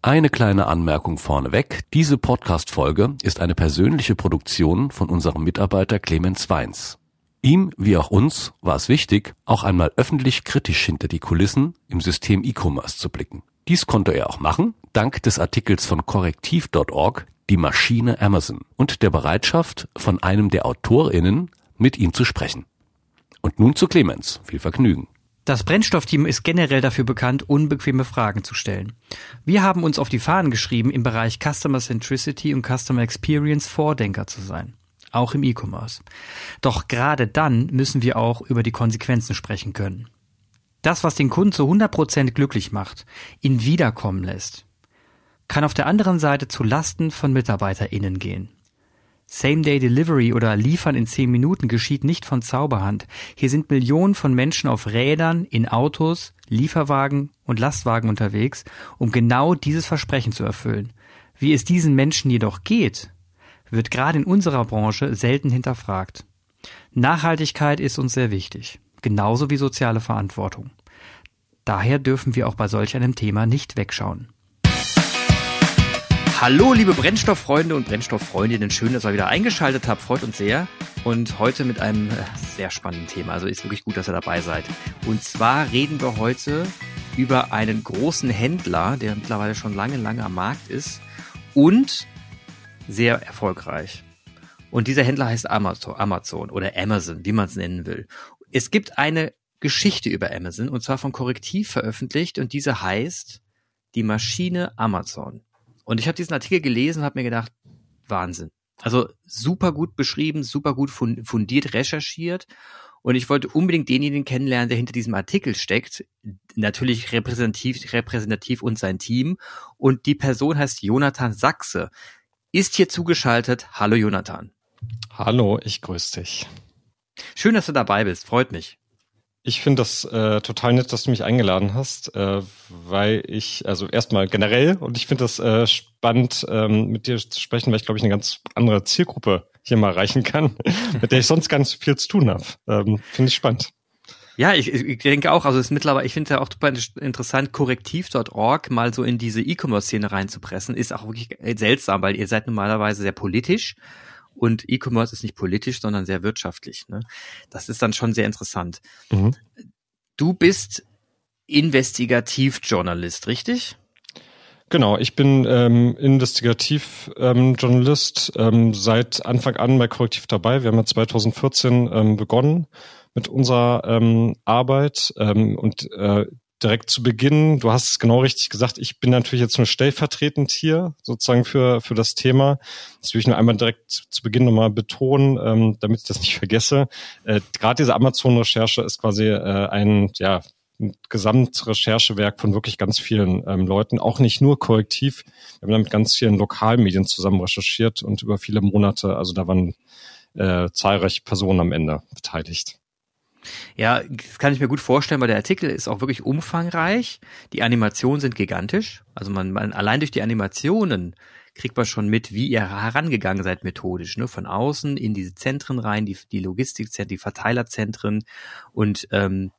Eine kleine Anmerkung vorneweg. Diese Podcast-Folge ist eine persönliche Produktion von unserem Mitarbeiter Clemens Weins. Ihm, wie auch uns, war es wichtig, auch einmal öffentlich kritisch hinter die Kulissen im System E-Commerce zu blicken. Dies konnte er auch machen, dank des Artikels von korrektiv.org Die Maschine Amazon und der Bereitschaft von einem der AutorInnen, mit ihm zu sprechen. Und nun zu Clemens. Viel Vergnügen. Das Brennstoffteam ist generell dafür bekannt, unbequeme Fragen zu stellen. Wir haben uns auf die Fahnen geschrieben, im Bereich Customer Centricity und Customer Experience Vordenker zu sein. Auch im E-Commerce. Doch gerade dann müssen wir auch über die Konsequenzen sprechen können. Das, was den Kunden zu 100% glücklich macht, ihn wiederkommen lässt, kann auf der anderen Seite zu Lasten von MitarbeiterInnen gehen. Same-Day-Delivery oder Liefern in 10 Minuten geschieht nicht von Zauberhand. Hier sind Millionen von Menschen auf Rädern, in Autos, Lieferwagen und Lastwagen unterwegs, um genau dieses Versprechen zu erfüllen. Wie es diesen Menschen jedoch geht, wird gerade in unserer Branche selten hinterfragt. Nachhaltigkeit ist uns sehr wichtig, genauso wie soziale Verantwortung. Daher dürfen wir auch bei solch einem Thema nicht wegschauen. Hallo, liebe Brennstofffreunde und Brennstofffreundinnen. Schön, dass ihr wieder eingeschaltet habt. Freut uns sehr. Und heute mit einem äh, sehr spannenden Thema. Also ist wirklich gut, dass ihr dabei seid. Und zwar reden wir heute über einen großen Händler, der mittlerweile schon lange, lange am Markt ist und sehr erfolgreich. Und dieser Händler heißt Amazon oder Amazon, wie man es nennen will. Es gibt eine Geschichte über Amazon und zwar von Korrektiv veröffentlicht und diese heißt Die Maschine Amazon. Und ich habe diesen Artikel gelesen und habe mir gedacht, Wahnsinn. Also super gut beschrieben, super gut fundiert recherchiert. Und ich wollte unbedingt denjenigen kennenlernen, der hinter diesem Artikel steckt. Natürlich repräsentativ, repräsentativ und sein Team. Und die Person heißt Jonathan Sachse. Ist hier zugeschaltet. Hallo Jonathan. Hallo, ich grüße dich. Schön, dass du dabei bist. Freut mich. Ich finde das äh, total nett, dass du mich eingeladen hast, äh, weil ich, also erstmal generell, und ich finde das äh, spannend, ähm, mit dir zu sprechen, weil ich glaube ich eine ganz andere Zielgruppe hier mal erreichen kann, mit der ich sonst ganz viel zu tun habe. Ähm, finde ich spannend. Ja, ich, ich denke auch, also es ist mittlerweile, ich finde ja auch super interessant, korrektiv.org mal so in diese E-Commerce-Szene reinzupressen, ist auch wirklich seltsam, weil ihr seid normalerweise sehr politisch und E-Commerce ist nicht politisch, sondern sehr wirtschaftlich. Ne? Das ist dann schon sehr interessant. Mhm. Du bist Investigativjournalist, richtig? Genau, ich bin ähm, Investigativjournalist ähm, ähm, seit Anfang an bei Korrektiv dabei. Wir haben ja 2014 ähm, begonnen mit unserer ähm, Arbeit ähm, und äh, direkt zu Beginn, du hast es genau richtig gesagt, ich bin natürlich jetzt nur stellvertretend hier sozusagen für, für das Thema. Das will ich nur einmal direkt zu Beginn nochmal betonen, ähm, damit ich das nicht vergesse. Äh, Gerade diese Amazon-Recherche ist quasi äh, ein, ja, ein Gesamtrecherchewerk von wirklich ganz vielen ähm, Leuten, auch nicht nur korrektiv. Wir haben da mit ganz vielen Lokalmedien zusammen recherchiert und über viele Monate, also da waren äh, zahlreiche Personen am Ende beteiligt. Ja, das kann ich mir gut vorstellen, weil der Artikel ist auch wirklich umfangreich. Die Animationen sind gigantisch. Also man, man allein durch die Animationen kriegt man schon mit, wie ihr herangegangen seid methodisch, ne? Von außen in diese Zentren rein, die, die Logistikzentren, die Verteilerzentren und ähm,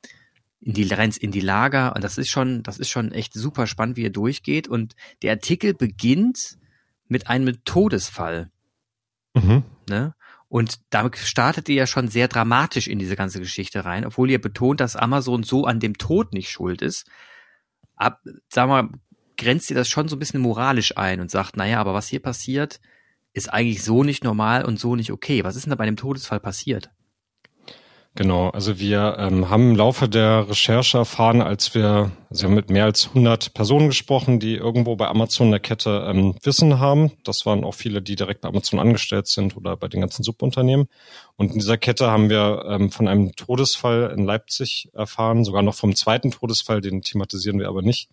in die rein in die Lager. Und das ist schon, das ist schon echt super spannend, wie ihr durchgeht. Und der Artikel beginnt mit einem Todesfall. Mhm. Ne? Und damit startet ihr ja schon sehr dramatisch in diese ganze Geschichte rein, obwohl ihr betont, dass Amazon so an dem Tod nicht schuld ist. Ab, sag mal, grenzt ihr das schon so ein bisschen moralisch ein und sagt, naja, aber was hier passiert, ist eigentlich so nicht normal und so nicht okay. Was ist denn da bei dem Todesfall passiert? Genau, also wir ähm, haben im Laufe der Recherche erfahren, als wir, also wir haben mit mehr als 100 Personen gesprochen, die irgendwo bei Amazon in der Kette ähm, Wissen haben. Das waren auch viele, die direkt bei Amazon angestellt sind oder bei den ganzen Subunternehmen. Und in dieser Kette haben wir ähm, von einem Todesfall in Leipzig erfahren, sogar noch vom zweiten Todesfall, den thematisieren wir aber nicht.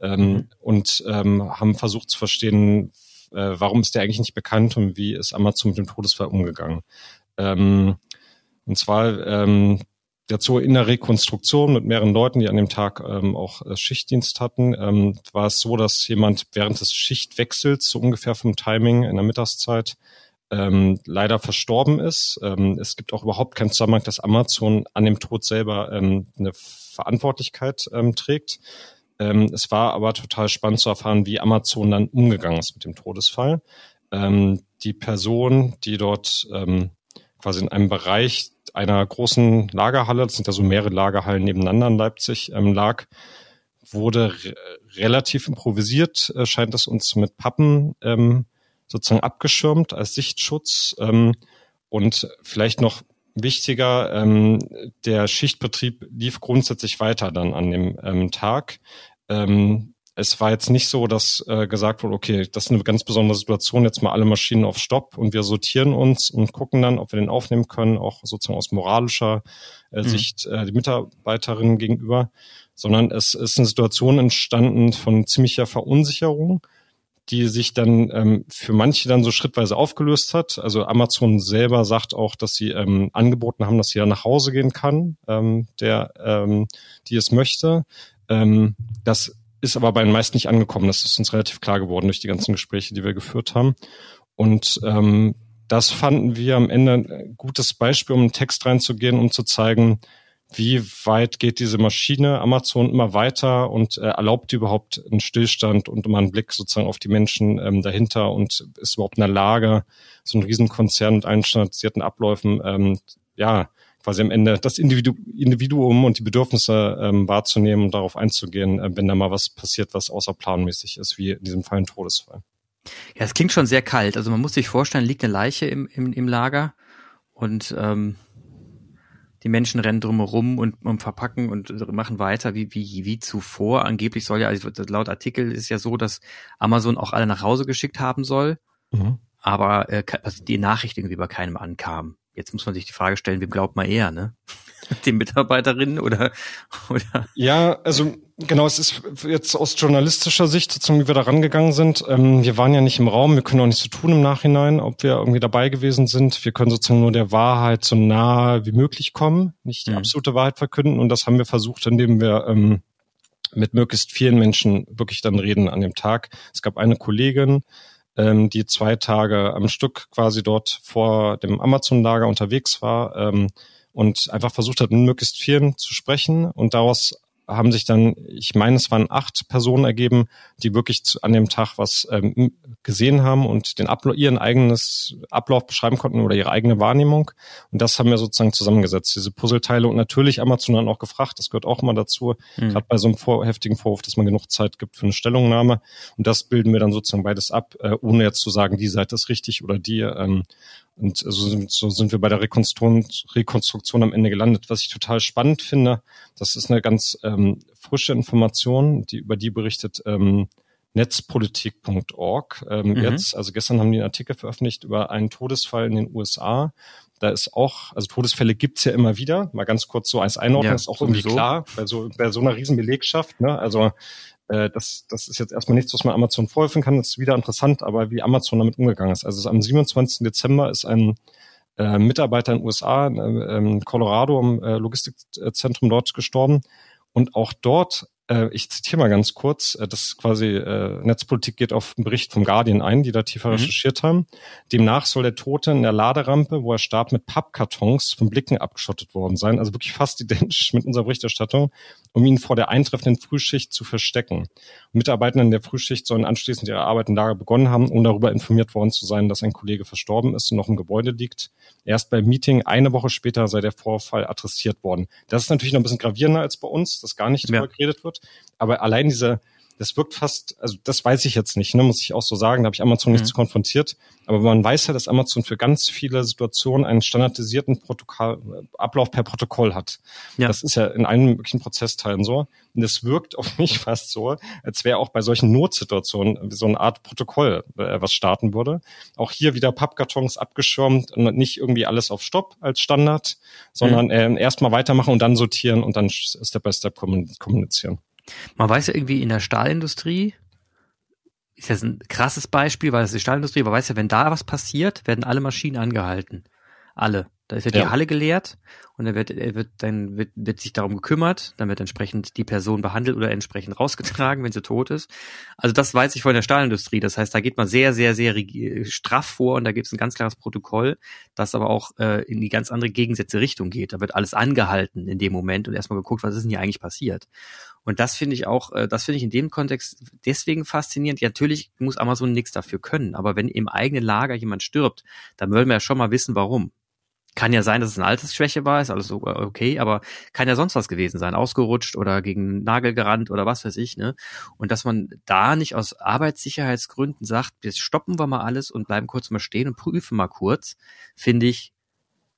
Ähm, mhm. Und ähm, haben versucht zu verstehen, äh, warum ist der eigentlich nicht bekannt und wie ist Amazon mit dem Todesfall umgegangen. Ähm, und zwar ähm, dazu in der Rekonstruktion mit mehreren Leuten, die an dem Tag ähm, auch äh, Schichtdienst hatten, ähm, war es so, dass jemand während des Schichtwechsels, so ungefähr vom Timing in der Mittagszeit, ähm, leider verstorben ist. Ähm, es gibt auch überhaupt keinen Zusammenhang, dass Amazon an dem Tod selber ähm, eine Verantwortlichkeit ähm, trägt. Ähm, es war aber total spannend zu erfahren, wie Amazon dann umgegangen ist mit dem Todesfall. Ähm, die Person, die dort ähm, quasi in einem Bereich einer großen Lagerhalle, das sind ja so mehrere Lagerhallen nebeneinander in Leipzig, ähm, lag, wurde re relativ improvisiert, äh, scheint es uns mit Pappen ähm, sozusagen abgeschirmt als Sichtschutz. Ähm, und vielleicht noch wichtiger, ähm, der Schichtbetrieb lief grundsätzlich weiter dann an dem ähm, Tag. Ähm, es war jetzt nicht so, dass äh, gesagt wurde, okay, das ist eine ganz besondere Situation, jetzt mal alle Maschinen auf Stopp und wir sortieren uns und gucken dann, ob wir den aufnehmen können, auch sozusagen aus moralischer äh, mhm. Sicht äh, die Mitarbeiterinnen gegenüber, sondern es ist eine Situation entstanden von ziemlicher Verunsicherung die sich dann ähm, für manche dann so schrittweise aufgelöst hat. Also Amazon selber sagt auch, dass sie ähm, angeboten haben, dass sie ja nach Hause gehen kann, ähm, der, ähm, die es möchte. Ähm, das ist aber bei den meisten nicht angekommen. Das ist uns relativ klar geworden durch die ganzen Gespräche, die wir geführt haben. Und ähm, das fanden wir am Ende ein gutes Beispiel, um einen Text reinzugehen, um zu zeigen, wie weit geht diese Maschine Amazon immer weiter und äh, erlaubt überhaupt einen Stillstand und immer einen Blick sozusagen auf die Menschen ähm, dahinter und ist überhaupt in der Lage, so ein Riesenkonzern mit allen standardisierten Abläufen, ähm, ja, quasi am Ende das Individu Individuum und die Bedürfnisse ähm, wahrzunehmen und darauf einzugehen, äh, wenn da mal was passiert, was außerplanmäßig ist, wie in diesem Fall ein Todesfall. Ja, es klingt schon sehr kalt. Also man muss sich vorstellen, liegt eine Leiche im, im, im Lager und ähm, die Menschen rennen drumherum und, und verpacken und machen weiter wie, wie, wie zuvor. Angeblich soll ja, also laut Artikel ist ja so, dass Amazon auch alle nach Hause geschickt haben soll, mhm. aber äh, dass die Nachricht irgendwie bei keinem ankam. Jetzt muss man sich die Frage stellen, wem glaubt man eher, ne? Den Mitarbeiterinnen oder, oder? Ja, also genau, es ist jetzt aus journalistischer Sicht, sozusagen, wie wir da rangegangen sind. Ähm, wir waren ja nicht im Raum, wir können auch nichts so tun im Nachhinein, ob wir irgendwie dabei gewesen sind. Wir können sozusagen nur der Wahrheit so nahe wie möglich kommen, nicht die mhm. absolute Wahrheit verkünden. Und das haben wir versucht, indem wir ähm, mit möglichst vielen Menschen wirklich dann reden an dem Tag. Es gab eine Kollegin, ähm, die zwei Tage am Stück quasi dort vor dem Amazon-Lager unterwegs war ähm, und einfach versucht hat, mit möglichst vielen zu sprechen und daraus haben sich dann, ich meine, es waren acht Personen ergeben, die wirklich zu, an dem Tag was ähm, gesehen haben und den Ablauf, ihren eigenes Ablauf beschreiben konnten oder ihre eigene Wahrnehmung. Und das haben wir sozusagen zusammengesetzt, diese Puzzleteile. Und natürlich Amazon dann auch gefragt, das gehört auch immer dazu, mhm. gerade bei so einem vor, heftigen Vorwurf, dass man genug Zeit gibt für eine Stellungnahme. Und das bilden wir dann sozusagen beides ab, äh, ohne jetzt zu sagen, die Seite ist richtig oder die. Ähm, und so sind, so sind wir bei der Rekonstruktion, Rekonstruktion am Ende gelandet. Was ich total spannend finde, das ist eine ganz ähm, frische Information, die über die berichtet ähm, netzpolitik.org. Ähm, mhm. Jetzt, also gestern haben die einen Artikel veröffentlicht über einen Todesfall in den USA. Da ist auch, also Todesfälle gibt's ja immer wieder. Mal ganz kurz so als Einordnung, ja, ist auch sowieso. irgendwie klar, bei so, bei so einer riesen Belegschaft. Ne? Also äh, das, das ist jetzt erstmal nichts, was man Amazon vorhelfen kann. Das ist wieder interessant, aber wie Amazon damit umgegangen ist. Also am 27. Dezember ist ein äh, Mitarbeiter in den USA, äh, in Colorado, im äh, Logistikzentrum dort gestorben. Und auch dort ich zitiere mal ganz kurz, äh, das ist quasi äh, Netzpolitik geht auf einen Bericht vom Guardian ein, die da tiefer mhm. recherchiert haben. Demnach soll der Tote in der Laderampe, wo er starb, mit Pappkartons von Blicken abgeschottet worden sein, also wirklich fast identisch mit unserer Berichterstattung, um ihn vor der eintreffenden Frühschicht zu verstecken. Mitarbeiter in der Frühschicht sollen anschließend ihre Arbeit im Lager begonnen haben, um darüber informiert worden zu sein, dass ein Kollege verstorben ist und noch im Gebäude liegt. Erst beim Meeting eine Woche später sei der Vorfall adressiert worden. Das ist natürlich noch ein bisschen gravierender als bei uns, dass gar nicht drüber geredet wird. Aber allein diese, das wirkt fast, also das weiß ich jetzt nicht, ne, muss ich auch so sagen, da habe ich Amazon mhm. nicht zu konfrontiert. Aber man weiß ja, dass Amazon für ganz viele Situationen einen standardisierten Protokoll, Ablauf per Protokoll hat. Ja. Das ist ja in allen möglichen Prozessteilen so. Und es wirkt auf mich fast so, als wäre auch bei solchen Notsituationen so eine Art Protokoll, äh, was starten würde. Auch hier wieder Pappkartons abgeschirmt und nicht irgendwie alles auf Stopp als Standard, sondern mhm. äh, erstmal weitermachen und dann sortieren und dann Step by Step kommunizieren. Man weiß ja irgendwie in der Stahlindustrie, ist jetzt ein krasses Beispiel, weil das ist die Stahlindustrie, aber weiß ja, wenn da was passiert, werden alle Maschinen angehalten. Alle. Da ist ja die ja. Halle geleert und dann wird, wird, dann wird, wird sich darum gekümmert, dann wird entsprechend die Person behandelt oder entsprechend rausgetragen, wenn sie tot ist. Also das weiß ich von der Stahlindustrie. Das heißt, da geht man sehr, sehr, sehr straff vor und da gibt es ein ganz klares Protokoll, das aber auch äh, in die ganz andere Gegensätze Richtung geht. Da wird alles angehalten in dem Moment und erstmal geguckt, was ist denn hier eigentlich passiert. Und das finde ich auch, äh, das finde ich in dem Kontext deswegen faszinierend. Ja, natürlich muss Amazon nichts dafür können, aber wenn im eigenen Lager jemand stirbt, dann wollen wir ja schon mal wissen, warum. Kann ja sein, dass es eine Altersschwäche war, ist alles äh, okay, aber kann ja sonst was gewesen sein, ausgerutscht oder gegen Nagel gerannt oder was weiß ich, ne? Und dass man da nicht aus Arbeitssicherheitsgründen sagt, jetzt stoppen wir mal alles und bleiben kurz mal stehen und prüfen mal kurz, finde ich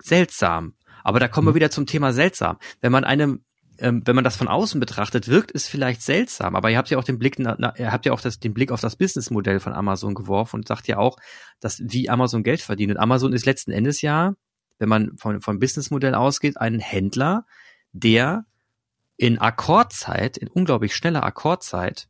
seltsam. Aber da kommen wir mhm. wieder zum Thema seltsam. Wenn man einem ähm, wenn man das von außen betrachtet, wirkt es vielleicht seltsam, aber ihr habt ja auch den Blick, na, na, ihr habt ja auch das, den Blick auf das Businessmodell von Amazon geworfen und sagt ja auch, dass wie Amazon Geld verdient. Und Amazon ist letzten Endes ja wenn man von, vom Businessmodell ausgeht, einen Händler, der in Akkordzeit, in unglaublich schneller Akkordzeit,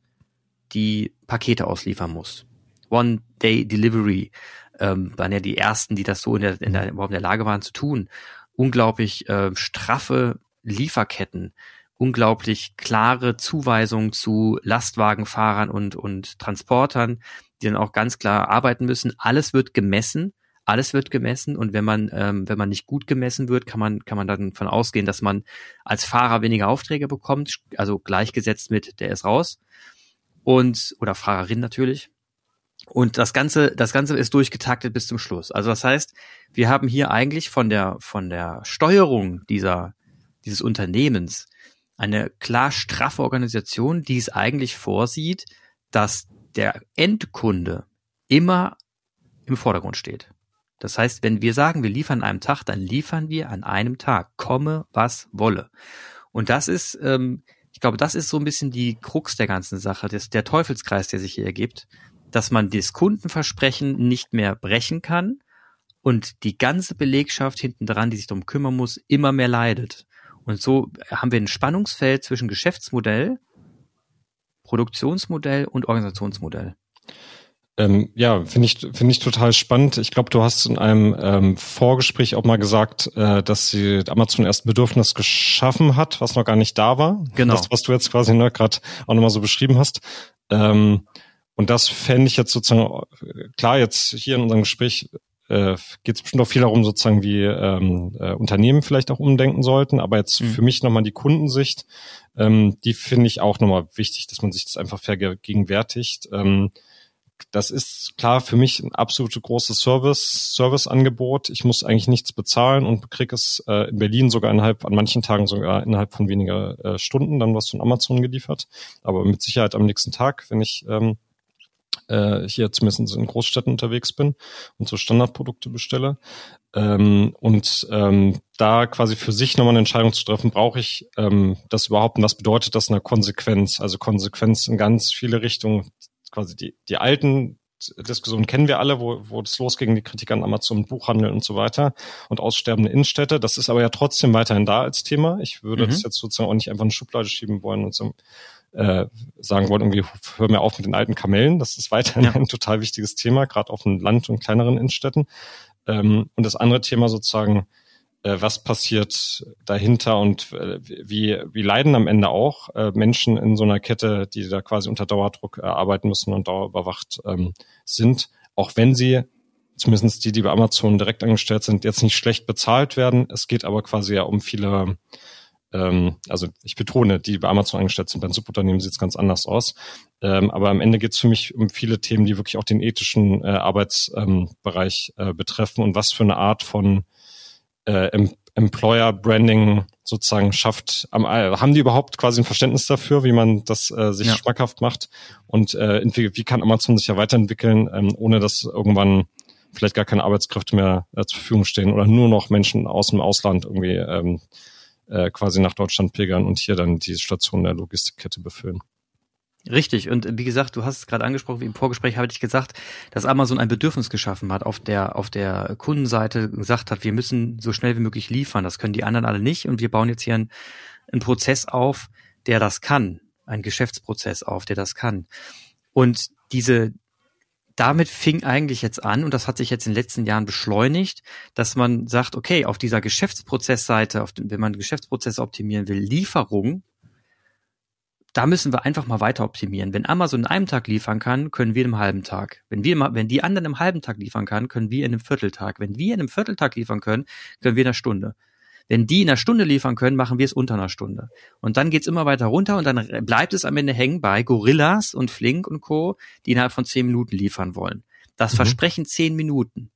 die Pakete ausliefern muss. One-Day-Delivery ähm, waren ja die ersten, die das so in der, in der, überhaupt in der Lage waren zu tun. Unglaublich äh, straffe Lieferketten, unglaublich klare Zuweisungen zu Lastwagenfahrern und, und Transportern, die dann auch ganz klar arbeiten müssen. Alles wird gemessen alles wird gemessen und wenn man, ähm, wenn man nicht gut gemessen wird, kann man, kann man dann davon ausgehen, dass man als Fahrer weniger Aufträge bekommt, also gleichgesetzt mit, der ist raus. Und, oder Fahrerin natürlich. Und das Ganze, das Ganze ist durchgetaktet bis zum Schluss. Also das heißt, wir haben hier eigentlich von der, von der Steuerung dieser, dieses Unternehmens eine klar straffe Organisation, die es eigentlich vorsieht, dass der Endkunde immer im Vordergrund steht. Das heißt, wenn wir sagen, wir liefern an einem Tag, dann liefern wir an einem Tag, komme was wolle. Und das ist, ähm, ich glaube, das ist so ein bisschen die Krux der ganzen Sache, das, der Teufelskreis, der sich hier ergibt, dass man das Kundenversprechen nicht mehr brechen kann und die ganze Belegschaft hinten dran, die sich darum kümmern muss, immer mehr leidet. Und so haben wir ein Spannungsfeld zwischen Geschäftsmodell, Produktionsmodell und Organisationsmodell. Ähm, ja, finde ich, finde ich total spannend. Ich glaube, du hast in einem ähm, Vorgespräch auch mal gesagt, äh, dass sie Amazon erst ein Bedürfnis geschaffen hat, was noch gar nicht da war. Genau. Das, was du jetzt quasi ne, gerade auch nochmal so beschrieben hast. Ähm, und das fände ich jetzt sozusagen, klar, jetzt hier in unserem Gespräch äh, geht es bestimmt auch viel darum, sozusagen, wie ähm, äh, Unternehmen vielleicht auch umdenken sollten. Aber jetzt mhm. für mich nochmal die Kundensicht, ähm, die finde ich auch nochmal wichtig, dass man sich das einfach vergegenwärtigt. Ähm, das ist klar für mich ein absolut großes Service, Serviceangebot. Ich muss eigentlich nichts bezahlen und kriege es äh, in Berlin sogar innerhalb, an manchen Tagen sogar innerhalb von weniger äh, Stunden dann was von Amazon geliefert. Aber mit Sicherheit am nächsten Tag, wenn ich ähm, äh, hier zumindest in Großstädten unterwegs bin und so Standardprodukte bestelle. Ähm, und ähm, da quasi für sich nochmal eine Entscheidung zu treffen, brauche ich ähm, das überhaupt und was bedeutet das eine Konsequenz? Also Konsequenz in ganz viele Richtungen quasi die, die alten Diskussionen kennen wir alle, wo, wo das losging, die Kritik an Amazon, Buchhandel und so weiter und aussterbende Innenstädte. Das ist aber ja trotzdem weiterhin da als Thema. Ich würde mhm. das jetzt sozusagen auch nicht einfach in eine Schublade schieben wollen und so äh, sagen wollen, irgendwie hör mir auf mit den alten Kamellen. Das ist weiterhin ja. ein total wichtiges Thema, gerade auf dem Land und kleineren Innenstädten. Ähm, und das andere Thema sozusagen, äh, was passiert dahinter und äh, wie, wie leiden am Ende auch äh, Menschen in so einer Kette, die da quasi unter Dauerdruck äh, arbeiten müssen und dauerüberwacht ähm, sind, auch wenn sie zumindest die, die bei Amazon direkt angestellt sind, jetzt nicht schlecht bezahlt werden. Es geht aber quasi ja um viele, ähm, also ich betone, die bei Amazon angestellt sind, beim Subunternehmen sieht es ganz anders aus. Ähm, aber am Ende geht es für mich um viele Themen, die wirklich auch den ethischen äh, Arbeitsbereich ähm, äh, betreffen und was für eine Art von äh, Employer Branding sozusagen schafft. Am, äh, haben die überhaupt quasi ein Verständnis dafür, wie man das äh, sich ja. schmackhaft macht? Und äh, wie kann Amazon sich ja weiterentwickeln, ähm, ohne dass irgendwann vielleicht gar keine Arbeitskräfte mehr äh, zur Verfügung stehen oder nur noch Menschen aus dem Ausland irgendwie ähm, äh, quasi nach Deutschland pilgern und hier dann die Station der Logistikkette befüllen. Richtig. Und wie gesagt, du hast es gerade angesprochen, wie im Vorgespräch habe ich gesagt, dass Amazon ein Bedürfnis geschaffen hat, auf der, auf der Kundenseite gesagt hat, wir müssen so schnell wie möglich liefern. Das können die anderen alle nicht. Und wir bauen jetzt hier einen, einen Prozess auf, der das kann. Ein Geschäftsprozess auf, der das kann. Und diese, damit fing eigentlich jetzt an, und das hat sich jetzt in den letzten Jahren beschleunigt, dass man sagt, okay, auf dieser Geschäftsprozessseite, auf dem, wenn man Geschäftsprozesse optimieren will, Lieferung da müssen wir einfach mal weiter optimieren. Wenn Amazon in einem Tag liefern kann, können wir in einem halben Tag. Wenn wir, wenn die anderen im halben Tag liefern kann, können wir in einem Vierteltag. Wenn wir in einem Vierteltag liefern können, können wir in einer Stunde. Wenn die in einer Stunde liefern können, machen wir es unter einer Stunde. Und dann geht's immer weiter runter und dann bleibt es am Ende hängen bei Gorillas und Flink und Co., die innerhalb von zehn Minuten liefern wollen. Das mhm. Versprechen zehn Minuten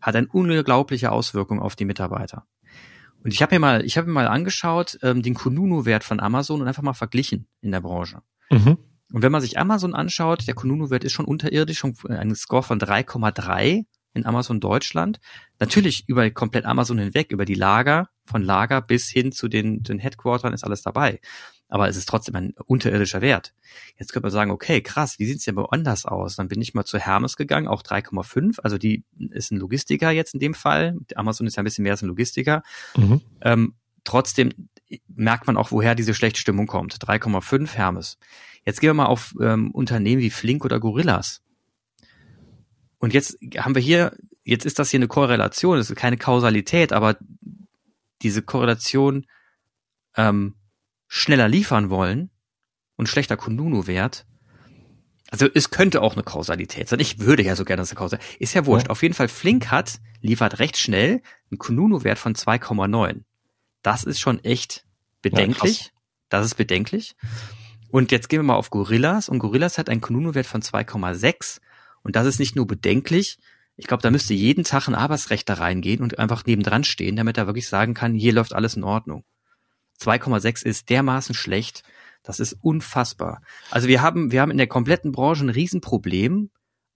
hat eine unglaubliche Auswirkung auf die Mitarbeiter. Und ich habe mir mal, ich habe mir mal angeschaut, ähm, den Kununu-Wert von Amazon und einfach mal verglichen in der Branche. Mhm. Und wenn man sich Amazon anschaut, der Kununu-Wert ist schon unterirdisch, schon ein Score von 3,3 in Amazon Deutschland. Natürlich über komplett Amazon hinweg, über die Lager, von Lager bis hin zu den, den Headquartern ist alles dabei. Aber es ist trotzdem ein unterirdischer Wert. Jetzt könnte man sagen, okay, krass, wie sieht's denn woanders aus? Dann bin ich mal zu Hermes gegangen, auch 3,5. Also die ist ein Logistiker jetzt in dem Fall. Amazon ist ja ein bisschen mehr als ein Logistiker. Mhm. Ähm, trotzdem merkt man auch, woher diese schlechte Stimmung kommt. 3,5 Hermes. Jetzt gehen wir mal auf ähm, Unternehmen wie Flink oder Gorillas. Und jetzt haben wir hier, jetzt ist das hier eine Korrelation, das ist keine Kausalität, aber diese Korrelation ähm, schneller liefern wollen und schlechter Kununu-Wert. Also es könnte auch eine Kausalität sein. Ich würde ja so gerne, dass eine Kausalität ist ja wurscht. Ja. Auf jeden Fall Flink hat, liefert recht schnell einen Kununu-Wert von 2,9. Das ist schon echt bedenklich. Ja, das ist bedenklich. Und jetzt gehen wir mal auf Gorillas und Gorillas hat einen Kununu-Wert von 2,6 und das ist nicht nur bedenklich, ich glaube, da müsste jeden Tag ein Arbeitsrechter reingehen und einfach nebendran stehen, damit er wirklich sagen kann, hier läuft alles in Ordnung. 2,6 ist dermaßen schlecht, das ist unfassbar. Also wir haben, wir haben in der kompletten Branche ein Riesenproblem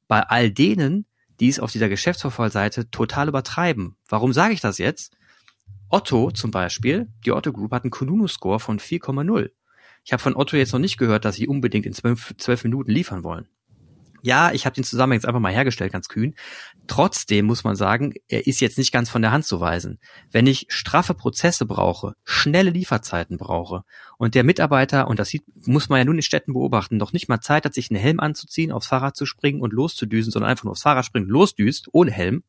bei all denen, die es auf dieser Geschäftsverfallseite total übertreiben. Warum sage ich das jetzt? Otto zum Beispiel, die Otto Group hat einen Kununu-Score von 4,0. Ich habe von Otto jetzt noch nicht gehört, dass sie unbedingt in zwölf, zwölf Minuten liefern wollen. Ja, ich habe den Zusammenhang jetzt einfach mal hergestellt, ganz kühn. Trotzdem muss man sagen, er ist jetzt nicht ganz von der Hand zu weisen. Wenn ich straffe Prozesse brauche, schnelle Lieferzeiten brauche und der Mitarbeiter, und das sieht, muss man ja nun in Städten beobachten, noch nicht mal Zeit hat, sich einen Helm anzuziehen, aufs Fahrrad zu springen und loszudüsen, sondern einfach nur aufs Fahrrad springen, losdüst, ohne Helm,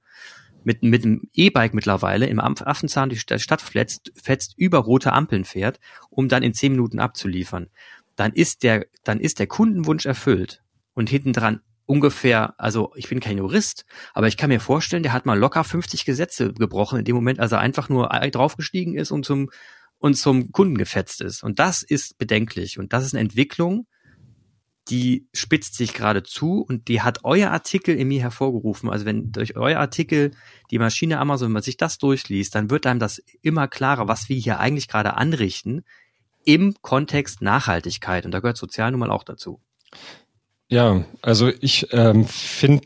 mit, mit einem E-Bike mittlerweile im Affenzahn die Stadt fetzt, fetzt, über rote Ampeln fährt, um dann in zehn Minuten abzuliefern, dann ist der, dann ist der Kundenwunsch erfüllt und hinten dran ungefähr, also ich bin kein Jurist, aber ich kann mir vorstellen, der hat mal locker 50 Gesetze gebrochen in dem Moment, als er einfach nur draufgestiegen ist und zum und zum Kunden gefetzt ist. Und das ist bedenklich. Und das ist eine Entwicklung, die spitzt sich gerade zu und die hat euer Artikel in mir hervorgerufen. Also wenn durch euer Artikel die Maschine Amazon, wenn man sich das durchliest, dann wird einem das immer klarer, was wir hier eigentlich gerade anrichten im Kontext Nachhaltigkeit. Und da gehört Sozial nun mal auch dazu. Ja, also ich ähm, finde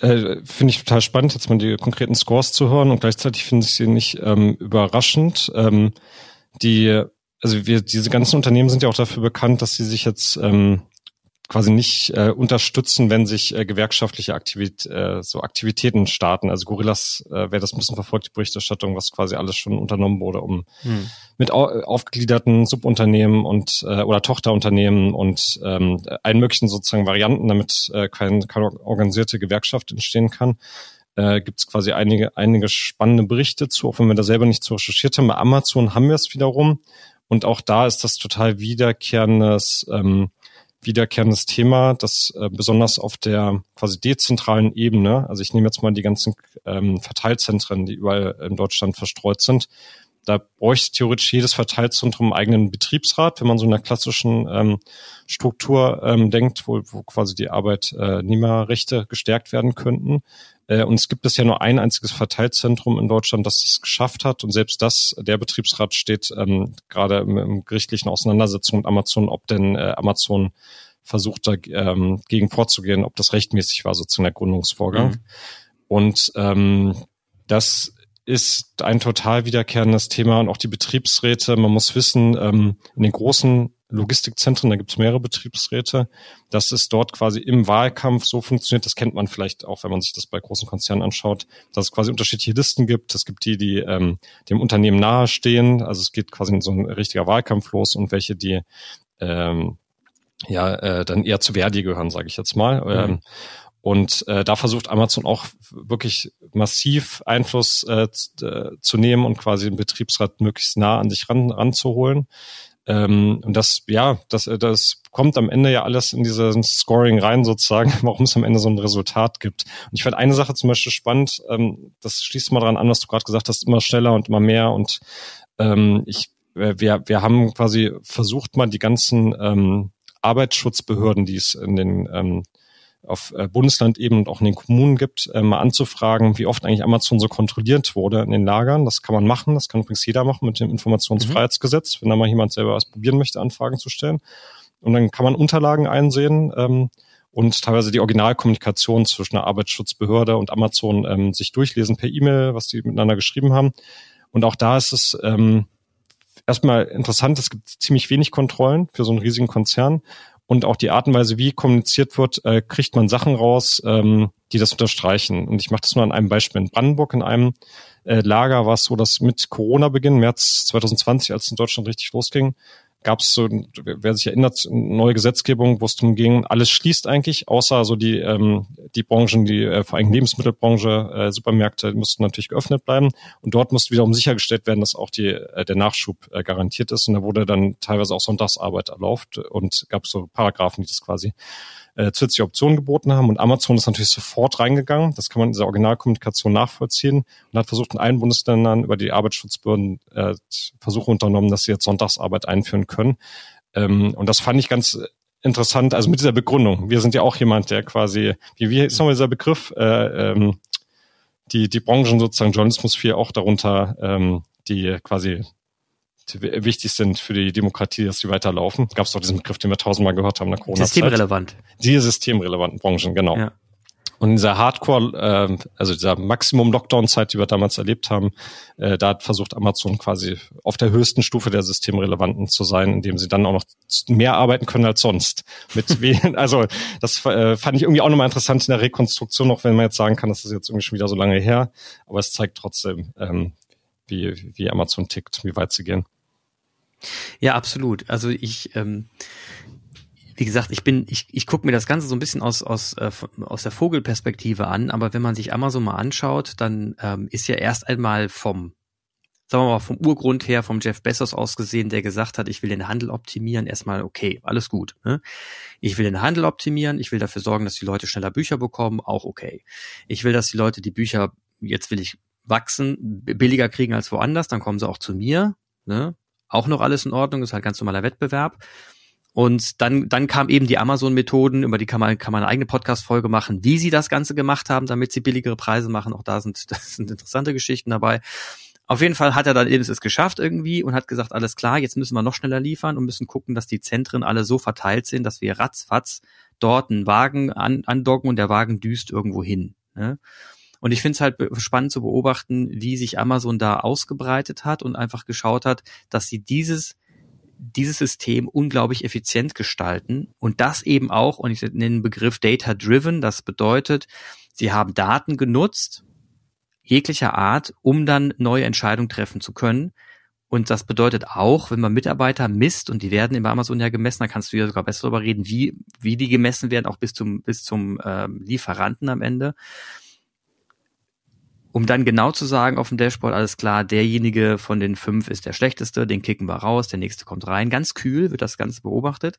äh, finde ich total spannend, jetzt mal die konkreten Scores zu hören und gleichzeitig finde ich sie nicht ähm, überraschend. Ähm, die, also wir, diese ganzen Unternehmen sind ja auch dafür bekannt, dass sie sich jetzt ähm, quasi nicht äh, unterstützen, wenn sich äh, gewerkschaftliche Aktivität, äh, so Aktivitäten starten. Also Gorillas, äh, wer das ein bisschen verfolgt, die Berichterstattung, was quasi alles schon unternommen wurde, um hm. mit au aufgegliederten Subunternehmen und äh, oder Tochterunternehmen und ähm, allen möglichen sozusagen Varianten, damit äh, kein, keine organisierte Gewerkschaft entstehen kann. Äh, gibt es quasi einige, einige spannende Berichte zu, auch wenn wir da selber nicht zu recherchiert haben. Bei Amazon haben wir es wiederum. Und auch da ist das total wiederkehrendes ähm, wiederkehrendes Thema, das äh, besonders auf der quasi dezentralen Ebene, also ich nehme jetzt mal die ganzen ähm, Verteilzentren, die überall in Deutschland verstreut sind, da bräuchte theoretisch jedes Verteilzentrum einen eigenen Betriebsrat, wenn man so in einer klassischen ähm, Struktur ähm, denkt, wo, wo quasi die Arbeitnehmerrechte gestärkt werden könnten. Äh, und es gibt bisher nur ein einziges Verteilzentrum in Deutschland, das es geschafft hat. Und selbst das, der Betriebsrat steht ähm, gerade im, im gerichtlichen Auseinandersetzung mit Amazon, ob denn äh, Amazon versucht dagegen ähm, vorzugehen, ob das rechtmäßig war, sozusagen der Gründungsvorgang. Mhm. Und ähm, das ist ein total wiederkehrendes Thema und auch die Betriebsräte. Man muss wissen, ähm, in den großen Logistikzentren, da gibt es mehrere Betriebsräte, dass es dort quasi im Wahlkampf so funktioniert, das kennt man vielleicht auch, wenn man sich das bei großen Konzernen anschaut, dass es quasi unterschiedliche Listen gibt. Es gibt die, die ähm, dem Unternehmen nahestehen, also es geht quasi in so ein richtiger Wahlkampf los und welche, die ähm, ja äh, dann eher zu Verdi gehören, sage ich jetzt mal. Mhm. Ähm, und äh, da versucht Amazon auch wirklich massiv Einfluss äh, zu, äh, zu nehmen und quasi den Betriebsrat möglichst nah an sich ran, ranzuholen. Ähm, und das, ja, das, äh, das kommt am Ende ja alles in dieses Scoring rein sozusagen, warum es am Ende so ein Resultat gibt. Und ich fand eine Sache zum Beispiel spannend, ähm, das schließt mal dran an, was du gerade gesagt hast, immer schneller und immer mehr. Und ähm, ich, äh, wir, wir haben quasi versucht mal die ganzen ähm, Arbeitsschutzbehörden, die es in den ähm, auf äh, Bundeslandebene und auch in den Kommunen gibt, äh, mal anzufragen, wie oft eigentlich Amazon so kontrolliert wurde in den Lagern. Das kann man machen. Das kann übrigens jeder machen mit dem Informationsfreiheitsgesetz, mhm. wenn da mal jemand selber was probieren möchte, Anfragen zu stellen. Und dann kann man Unterlagen einsehen ähm, und teilweise die Originalkommunikation zwischen der Arbeitsschutzbehörde und Amazon ähm, sich durchlesen per E-Mail, was die miteinander geschrieben haben. Und auch da ist es ähm, erstmal interessant, es gibt ziemlich wenig Kontrollen für so einen riesigen Konzern und auch die Art und Weise, wie kommuniziert wird, äh, kriegt man Sachen raus, ähm, die das unterstreichen. Und ich mache das mal an einem Beispiel. In Brandenburg in einem äh, Lager war es so, dass mit Corona-Beginn, März 2020, als es in Deutschland richtig losging, gab es so, wer sich erinnert, neue Gesetzgebung, wo es darum ging, alles schließt eigentlich, außer so die, ähm, die Branchen, die äh, vor allem Lebensmittelbranche, äh, Supermärkte mussten natürlich geöffnet bleiben. Und dort musste wiederum sichergestellt werden, dass auch die, äh, der Nachschub äh, garantiert ist. Und da wurde dann teilweise auch Sonntagsarbeit erlaubt und gab so Paragraphen, die das quasi äh, zusätzliche Optionen geboten haben. Und Amazon ist natürlich sofort reingegangen. Das kann man in dieser Originalkommunikation nachvollziehen und hat versucht, in allen Bundesländern über die Arbeitsschutzbehörden äh, Versuche unternommen, dass sie jetzt Sonntagsarbeit einführen können. Ähm, und das fand ich ganz interessant, also mit dieser Begründung. Wir sind ja auch jemand, der quasi, wie, wie ist nochmal dieser Begriff, äh, ähm, die, die Branchen sozusagen Journalismus 4 auch darunter, ähm, die quasi wichtig sind für die Demokratie, dass die weiterlaufen. Gab es doch diesen Begriff, den wir tausendmal gehört haben der corona -Zeit. Systemrelevant. Die systemrelevanten Branchen, genau. Ja. Und in dieser Hardcore, äh, also dieser Maximum-Lockdown-Zeit, die wir damals erlebt haben, äh, da hat versucht Amazon quasi auf der höchsten Stufe der Systemrelevanten zu sein, indem sie dann auch noch mehr arbeiten können als sonst. Mit wen, also das äh, fand ich irgendwie auch nochmal interessant in der Rekonstruktion, auch wenn man jetzt sagen kann, das ist jetzt irgendwie schon wieder so lange her, aber es zeigt trotzdem, ähm, wie, wie Amazon tickt, wie weit sie gehen. Ja, absolut. Also ich, ähm, wie gesagt, ich bin, ich, ich gucke mir das Ganze so ein bisschen aus, aus, äh, aus der Vogelperspektive an, aber wenn man sich Amazon mal anschaut, dann ähm, ist ja erst einmal vom, sagen wir mal, vom Urgrund her, vom Jeff Bezos aus gesehen, der gesagt hat, ich will den Handel optimieren, erstmal okay, alles gut. Ne? Ich will den Handel optimieren, ich will dafür sorgen, dass die Leute schneller Bücher bekommen, auch okay. Ich will, dass die Leute die Bücher, jetzt will ich wachsen, billiger kriegen als woanders, dann kommen sie auch zu mir. Ne? auch noch alles in Ordnung, ist halt ganz normaler Wettbewerb. Und dann, dann kam eben die Amazon-Methoden, über die kann man, kann man eine eigene Podcast-Folge machen, wie sie das Ganze gemacht haben, damit sie billigere Preise machen. Auch da sind, das sind interessante Geschichten dabei. Auf jeden Fall hat er dann eben es geschafft irgendwie und hat gesagt, alles klar, jetzt müssen wir noch schneller liefern und müssen gucken, dass die Zentren alle so verteilt sind, dass wir ratzfatz dort einen Wagen an, andocken und der Wagen düst irgendwo hin. Ne? Und ich finde es halt spannend zu beobachten, wie sich Amazon da ausgebreitet hat und einfach geschaut hat, dass sie dieses dieses System unglaublich effizient gestalten und das eben auch, und ich nenne den Begriff Data Driven, das bedeutet, sie haben Daten genutzt, jeglicher Art, um dann neue Entscheidungen treffen zu können. Und das bedeutet auch, wenn man Mitarbeiter misst, und die werden in Amazon ja gemessen, da kannst du ja sogar besser darüber reden, wie, wie die gemessen werden, auch bis zum, bis zum ähm, Lieferanten am Ende um dann genau zu sagen auf dem Dashboard, alles klar, derjenige von den fünf ist der schlechteste, den kicken wir raus, der nächste kommt rein. Ganz kühl wird das Ganze beobachtet.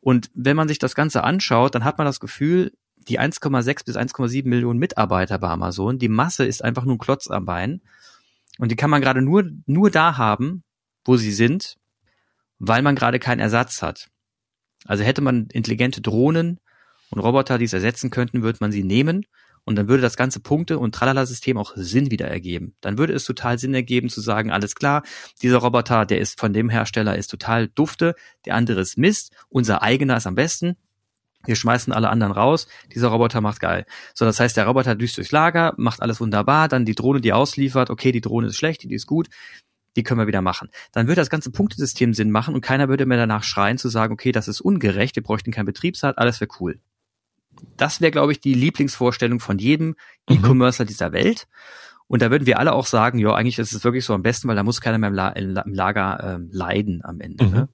Und wenn man sich das Ganze anschaut, dann hat man das Gefühl, die 1,6 bis 1,7 Millionen Mitarbeiter bei Amazon, die Masse ist einfach nur ein Klotz am Bein. Und die kann man gerade nur, nur da haben, wo sie sind, weil man gerade keinen Ersatz hat. Also hätte man intelligente Drohnen und Roboter, die es ersetzen könnten, würde man sie nehmen und dann würde das ganze Punkte- und Tralala-System auch Sinn wieder ergeben. Dann würde es total Sinn ergeben zu sagen, alles klar, dieser Roboter, der ist von dem Hersteller, ist total dufte, der andere ist Mist, unser eigener ist am besten. Wir schmeißen alle anderen raus. Dieser Roboter macht geil. So, das heißt, der Roboter düst durchs Lager, macht alles wunderbar, dann die Drohne, die ausliefert, okay, die Drohne ist schlecht, die ist gut, die können wir wieder machen. Dann würde das ganze Punktesystem Sinn machen und keiner würde mehr danach schreien zu sagen, okay, das ist ungerecht, wir bräuchten keinen Betriebsrat, alles wäre cool. Das wäre, glaube ich, die Lieblingsvorstellung von jedem mhm. E-Commercer dieser Welt. Und da würden wir alle auch sagen, ja, eigentlich ist es wirklich so am besten, weil da muss keiner mehr im, La im Lager ähm, leiden am Ende. Mhm. Ne?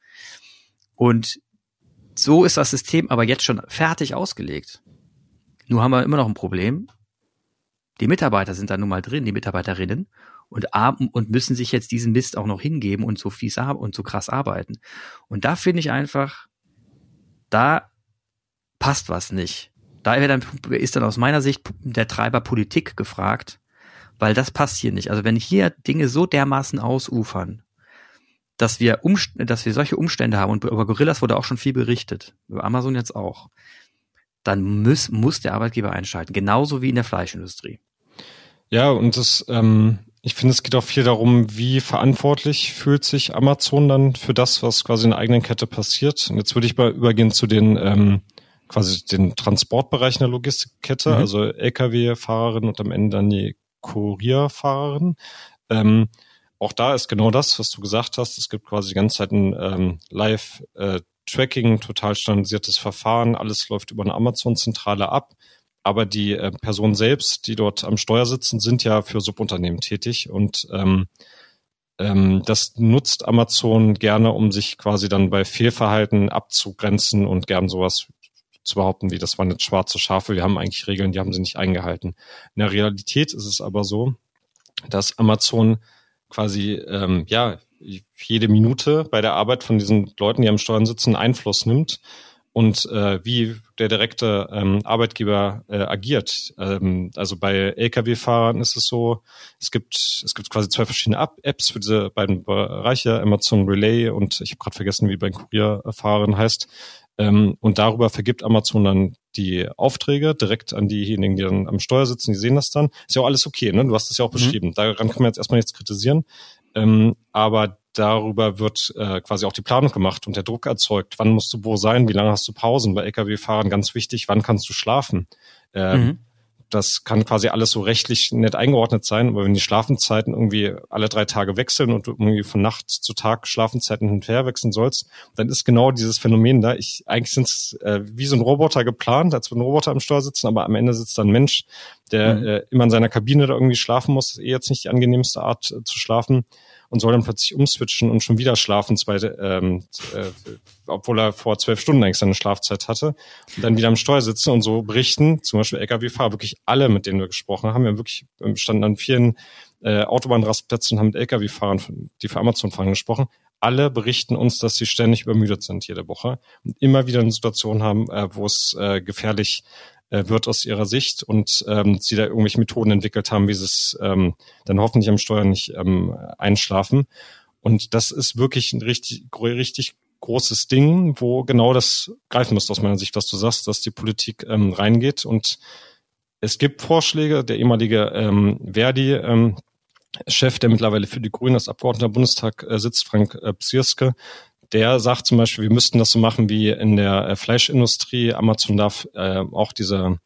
Und so ist das System aber jetzt schon fertig ausgelegt. Nur haben wir immer noch ein Problem. Die Mitarbeiter sind da nun mal drin, die Mitarbeiterinnen. und, und müssen sich jetzt diesen Mist auch noch hingeben und so fies und so krass arbeiten. Und da finde ich einfach, da passt was nicht. Da dann, ist dann aus meiner Sicht der Treiber Politik gefragt, weil das passt hier nicht. Also wenn hier Dinge so dermaßen ausufern, dass wir, Umst dass wir solche Umstände haben, und über Gorillas wurde auch schon viel berichtet, über Amazon jetzt auch, dann muss, muss der Arbeitgeber einschalten, genauso wie in der Fleischindustrie. Ja, und das, ähm, ich finde, es geht auch viel darum, wie verantwortlich fühlt sich Amazon dann für das, was quasi in der eigenen Kette passiert. Und jetzt würde ich mal übergehen zu den ähm, quasi den Transportbereichen der Logistikkette, mhm. also Lkw-Fahrerin und am Ende dann die Kurierfahrerin. Ähm, auch da ist genau das, was du gesagt hast. Es gibt quasi die ganze Zeit ein ähm, Live-Tracking, total standardisiertes Verfahren. Alles läuft über eine Amazon-Zentrale ab. Aber die äh, Personen selbst, die dort am Steuer sitzen, sind ja für Subunternehmen tätig. Und ähm, ähm, das nutzt Amazon gerne, um sich quasi dann bei Fehlverhalten abzugrenzen und gern sowas zu behaupten, wie das waren jetzt schwarze Schafe, wir haben eigentlich Regeln, die haben sie nicht eingehalten. In der Realität ist es aber so, dass Amazon quasi ähm, ja jede Minute bei der Arbeit von diesen Leuten, die am Steuern sitzen, Einfluss nimmt und äh, wie der direkte ähm, Arbeitgeber äh, agiert. Ähm, also bei Lkw-Fahrern ist es so, es gibt es gibt quasi zwei verschiedene Apps für diese beiden Bereiche, Amazon Relay und ich habe gerade vergessen, wie bei Kurierfahrern heißt. Ähm, und darüber vergibt Amazon dann die Aufträge direkt an diejenigen, die dann am Steuer sitzen, die sehen das dann. Ist ja auch alles okay, ne? Du hast das ja auch mhm. beschrieben. Daran kann man jetzt erstmal nichts kritisieren. Ähm, aber darüber wird äh, quasi auch die Planung gemacht und der Druck erzeugt. Wann musst du wo sein? Wie lange hast du Pausen? Bei Lkw-Fahrern ganz wichtig, wann kannst du schlafen? Ähm, mhm das kann quasi alles so rechtlich nett eingeordnet sein, aber wenn die Schlafenzeiten irgendwie alle drei Tage wechseln und du irgendwie von Nacht zu Tag Schlafenzeiten hin und her wechseln sollst, dann ist genau dieses Phänomen da. Ich, eigentlich sind es äh, wie so ein Roboter geplant, als würde ein Roboter am Steuer sitzen, aber am Ende sitzt da ein Mensch, der mhm. äh, immer in seiner Kabine da irgendwie schlafen muss. Ist eh jetzt nicht die angenehmste Art äh, zu schlafen und soll dann plötzlich umswitchen und schon wieder schlafen, zwei, ähm, äh, obwohl er vor zwölf Stunden eigentlich seine Schlafzeit hatte und dann wieder am Steuer sitzen und so berichten, zum Beispiel Lkw-Fahrer, wirklich alle, mit denen wir gesprochen haben, wir haben wirklich ähm, standen an vielen äh, Autobahnrastplätzen und haben mit Lkw-Fahrern, die für Amazon fahren, gesprochen. Alle berichten uns, dass sie ständig übermüdet sind jede Woche und immer wieder eine Situation haben, äh, wo es äh, gefährlich äh, wird aus ihrer Sicht und ähm, sie da irgendwelche Methoden entwickelt haben, wie sie es ähm, dann hoffentlich am Steuer nicht ähm, einschlafen. Und das ist wirklich ein richtig, richtig großes Ding, wo genau das greifen muss aus meiner Sicht, was du sagst, dass die Politik ähm, reingeht. Und es gibt Vorschläge, der ehemalige ähm, Verdi, ähm, Chef, der mittlerweile für die Grünen als Abgeordneter Bundestag äh, sitzt, Frank äh, Psierske, der sagt zum Beispiel, wir müssten das so machen wie in der äh, Fleischindustrie. Amazon darf äh, auch diese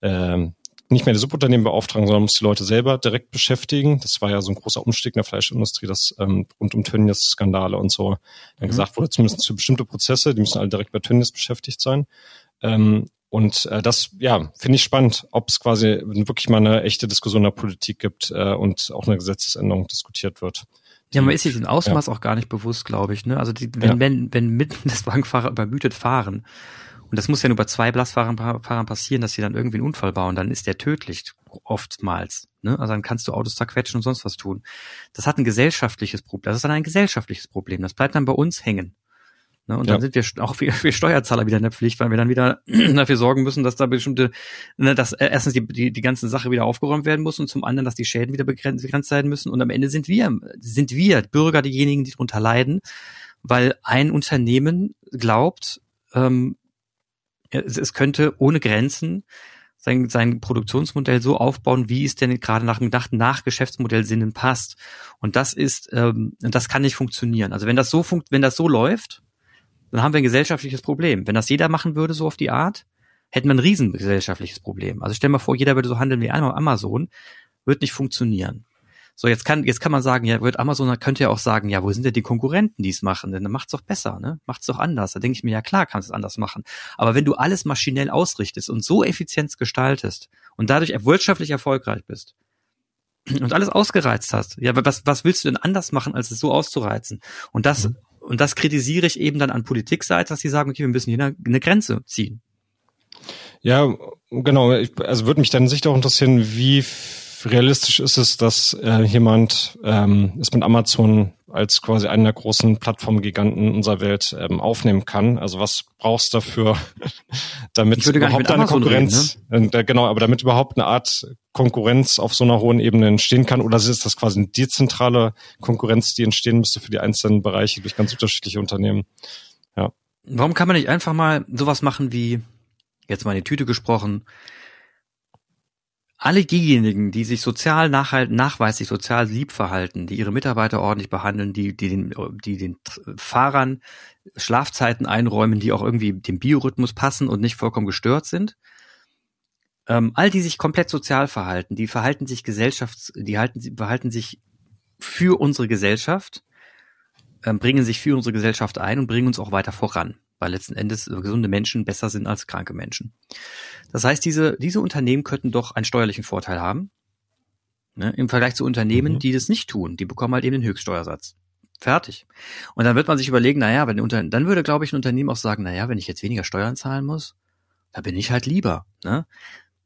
äh, nicht mehr die Subunternehmen beauftragen, sondern muss die Leute selber direkt beschäftigen. Das war ja so ein großer Umstieg in der Fleischindustrie, das ähm, rund um Tönnies-Skandale und so dann mhm. gesagt wurde, zumindest für bestimmte Prozesse, die müssen alle direkt bei Tönnies beschäftigt sein. Ähm, und äh, das, ja, finde ich spannend, ob es quasi wirklich mal eine echte Diskussion der Politik gibt äh, und auch eine Gesetzesänderung diskutiert wird. Ja, man ist sich den Ausmaß ja. auch gar nicht bewusst, glaube ich. Ne? Also die, wenn, ja. wenn, wenn mitten das Bankfahrer übermüdet fahren, und das muss ja nur bei zwei Blassfahrern passieren, dass sie dann irgendwie einen Unfall bauen, dann ist der tödlich, oftmals. Ne? Also dann kannst du Autos zerquetschen und sonst was tun. Das hat ein gesellschaftliches Problem. Das ist dann ein gesellschaftliches Problem. Das bleibt dann bei uns hängen. Ne? Und ja. dann sind wir auch wir, wir Steuerzahler wieder in der Pflicht, weil wir dann wieder dafür sorgen müssen, dass da bestimmte, ne, dass erstens die, die, die ganze Sache wieder aufgeräumt werden muss und zum anderen, dass die Schäden wieder begrenzt, begrenzt sein müssen. Und am Ende sind wir, sind wir Bürger diejenigen, die darunter leiden, weil ein Unternehmen glaubt, ähm, es, es könnte ohne Grenzen sein, sein Produktionsmodell so aufbauen, wie es denn gerade nach dem nach, nach Geschäftsmodellsinnen passt. Und das ist, ähm, das kann nicht funktionieren. Also wenn das so funkt, wenn das so läuft, dann haben wir ein gesellschaftliches Problem. Wenn das jeder machen würde, so auf die Art, hätten wir ein riesen gesellschaftliches Problem. Also stell mal vor, jeder würde so handeln wie Amazon, wird nicht funktionieren. So, jetzt kann, jetzt kann man sagen, ja, wird Amazon könnte ja auch sagen, ja, wo sind denn die Konkurrenten, die es machen? Denn dann macht's doch besser, ne? Macht's doch anders. Da denke ich mir, ja klar, kannst es anders machen. Aber wenn du alles maschinell ausrichtest und so effizient gestaltest und dadurch wirtschaftlich erfolgreich bist und alles ausgereizt hast, ja, was, was willst du denn anders machen, als es so auszureizen? Und das, mhm. Und das kritisiere ich eben dann an Politikseite, dass sie sagen, okay, wir müssen hier eine, Grenze ziehen. Ja, genau. Also würde mich dann Sicht auch interessieren, wie realistisch ist es, dass äh, jemand ähm, es mit Amazon als quasi einen der großen Plattformgiganten unserer Welt ähm, aufnehmen kann. Also was brauchst du dafür, damit überhaupt eine Konkurrenz, reden, ne? äh, genau, aber damit überhaupt eine Art Konkurrenz auf so einer hohen Ebene entstehen kann? Oder ist das quasi eine dezentrale Konkurrenz, die entstehen müsste für die einzelnen Bereiche durch ganz unterschiedliche Unternehmen? Ja. Warum kann man nicht einfach mal sowas machen wie, jetzt mal in die Tüte gesprochen, alle diejenigen, die sich sozial nachhalten, nachweislich sozial lieb verhalten, die ihre Mitarbeiter ordentlich behandeln, die, die den, die den Fahrern Schlafzeiten einräumen, die auch irgendwie dem Biorhythmus passen und nicht vollkommen gestört sind. Ähm, all die sich komplett sozial verhalten, die verhalten sich gesellschafts, die halten, die verhalten sich für unsere Gesellschaft, ähm, bringen sich für unsere Gesellschaft ein und bringen uns auch weiter voran weil letzten Endes gesunde Menschen besser sind als kranke Menschen. Das heißt, diese, diese Unternehmen könnten doch einen steuerlichen Vorteil haben. Ne, Im Vergleich zu Unternehmen, mhm. die das nicht tun. Die bekommen halt eben den Höchststeuersatz. Fertig. Und dann wird man sich überlegen, naja, wenn Unter dann würde, glaube ich, ein Unternehmen auch sagen, naja, wenn ich jetzt weniger Steuern zahlen muss, da bin ich halt lieber. Ne?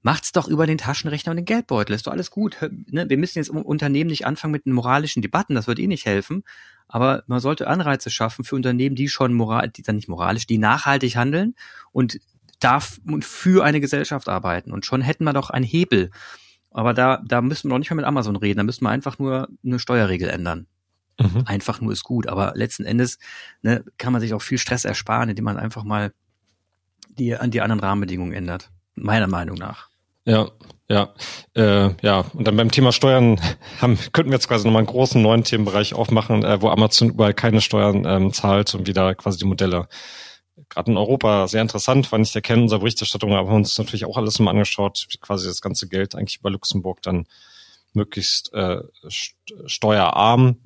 Macht's doch über den Taschenrechner und den Geldbeutel, ist doch alles gut. Ne? Wir müssen jetzt im Unternehmen nicht anfangen mit moralischen Debatten, das wird eh nicht helfen. Aber man sollte Anreize schaffen für Unternehmen, die schon moral, die dann nicht moralisch, die nachhaltig handeln und darf und für eine Gesellschaft arbeiten. Und schon hätten wir doch einen Hebel. Aber da, da müssen wir doch nicht mehr mit Amazon reden, da müssen wir einfach nur eine Steuerregel ändern. Mhm. Einfach nur ist gut. Aber letzten Endes ne, kann man sich auch viel Stress ersparen, indem man einfach mal die, an die anderen Rahmenbedingungen ändert. Meiner Meinung nach. Ja, ja, äh, ja. Und dann beim Thema Steuern haben, könnten wir jetzt quasi nochmal einen großen neuen Themenbereich aufmachen, äh, wo Amazon überall keine Steuern ähm, zahlt und wieder quasi die Modelle. Gerade in Europa sehr interessant, war nicht erkennen unserer Berichterstattung, haben uns natürlich auch alles mal angeschaut, wie quasi das ganze Geld eigentlich über Luxemburg dann möglichst äh, steuerarm,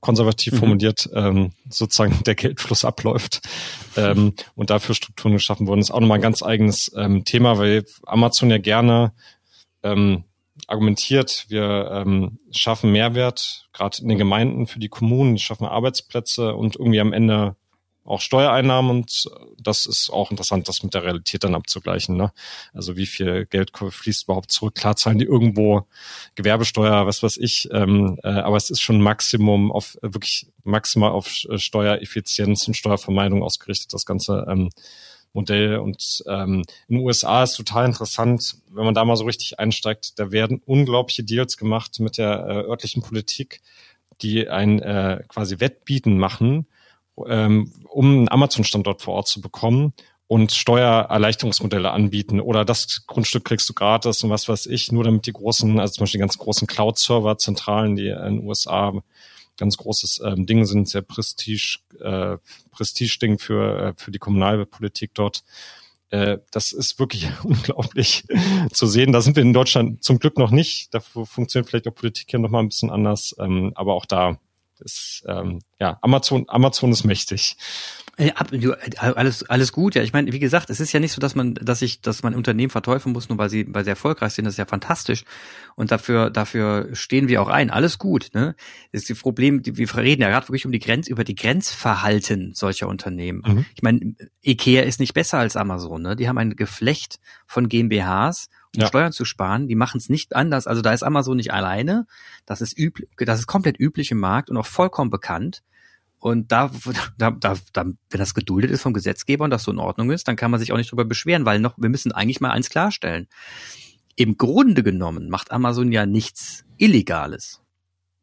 konservativ mhm. formuliert, ähm, sozusagen der Geldfluss abläuft ähm, und dafür Strukturen geschaffen wurden. Das ist auch nochmal ein ganz eigenes ähm, Thema, weil Amazon ja gerne ähm, argumentiert, wir ähm, schaffen Mehrwert, gerade in den Gemeinden für die Kommunen, schaffen Arbeitsplätze und irgendwie am Ende auch Steuereinnahmen und das ist auch interessant, das mit der Realität dann abzugleichen. Ne? Also wie viel Geld fließt überhaupt zurück? Klar zahlen die irgendwo Gewerbesteuer, was weiß ich, ähm, äh, aber es ist schon Maximum auf wirklich maximal auf Steuereffizienz und Steuervermeidung ausgerichtet, das ganze ähm, Modell. Und ähm, in den USA ist total interessant, wenn man da mal so richtig einsteigt, da werden unglaubliche Deals gemacht mit der äh, örtlichen Politik, die ein äh, quasi Wettbieten machen ähm, um einen Amazon-Standort vor Ort zu bekommen und Steuererleichterungsmodelle anbieten oder das Grundstück kriegst du gratis und was weiß ich, nur damit die großen, also zum Beispiel die ganz großen Cloud-Server, Zentralen, die in den USA ganz großes ähm, Ding sind, sehr Prestige, äh, Prestige-Ding für, äh, für die Kommunalpolitik dort. Äh, das ist wirklich unglaublich zu sehen. Da sind wir in Deutschland zum Glück noch nicht. Da funktioniert vielleicht auch Politik hier nochmal ein bisschen anders. Ähm, aber auch da ist, ähm, ja, Amazon, Amazon ist mächtig. Ja, alles, alles gut, ja. Ich meine, wie gesagt, es ist ja nicht so, dass man, dass ich, dass man Unternehmen verteufeln muss, nur weil sie, weil sie erfolgreich sind. Das ist ja fantastisch. Und dafür, dafür stehen wir auch ein. Alles gut, ne? Das ist das Problem, wir reden ja gerade wirklich um die Grenz, über die Grenzverhalten solcher Unternehmen. Mhm. Ich meine, Ikea ist nicht besser als Amazon, ne? Die haben ein Geflecht von GmbHs um ja. Steuern zu sparen. Die machen es nicht anders. Also da ist Amazon nicht alleine. Das ist üblich, das ist komplett üblich im Markt und auch vollkommen bekannt. Und da, da, da, da, wenn das geduldet ist vom Gesetzgeber und das so in Ordnung ist, dann kann man sich auch nicht drüber beschweren, weil noch, wir müssen eigentlich mal eins klarstellen. Im Grunde genommen macht Amazon ja nichts Illegales.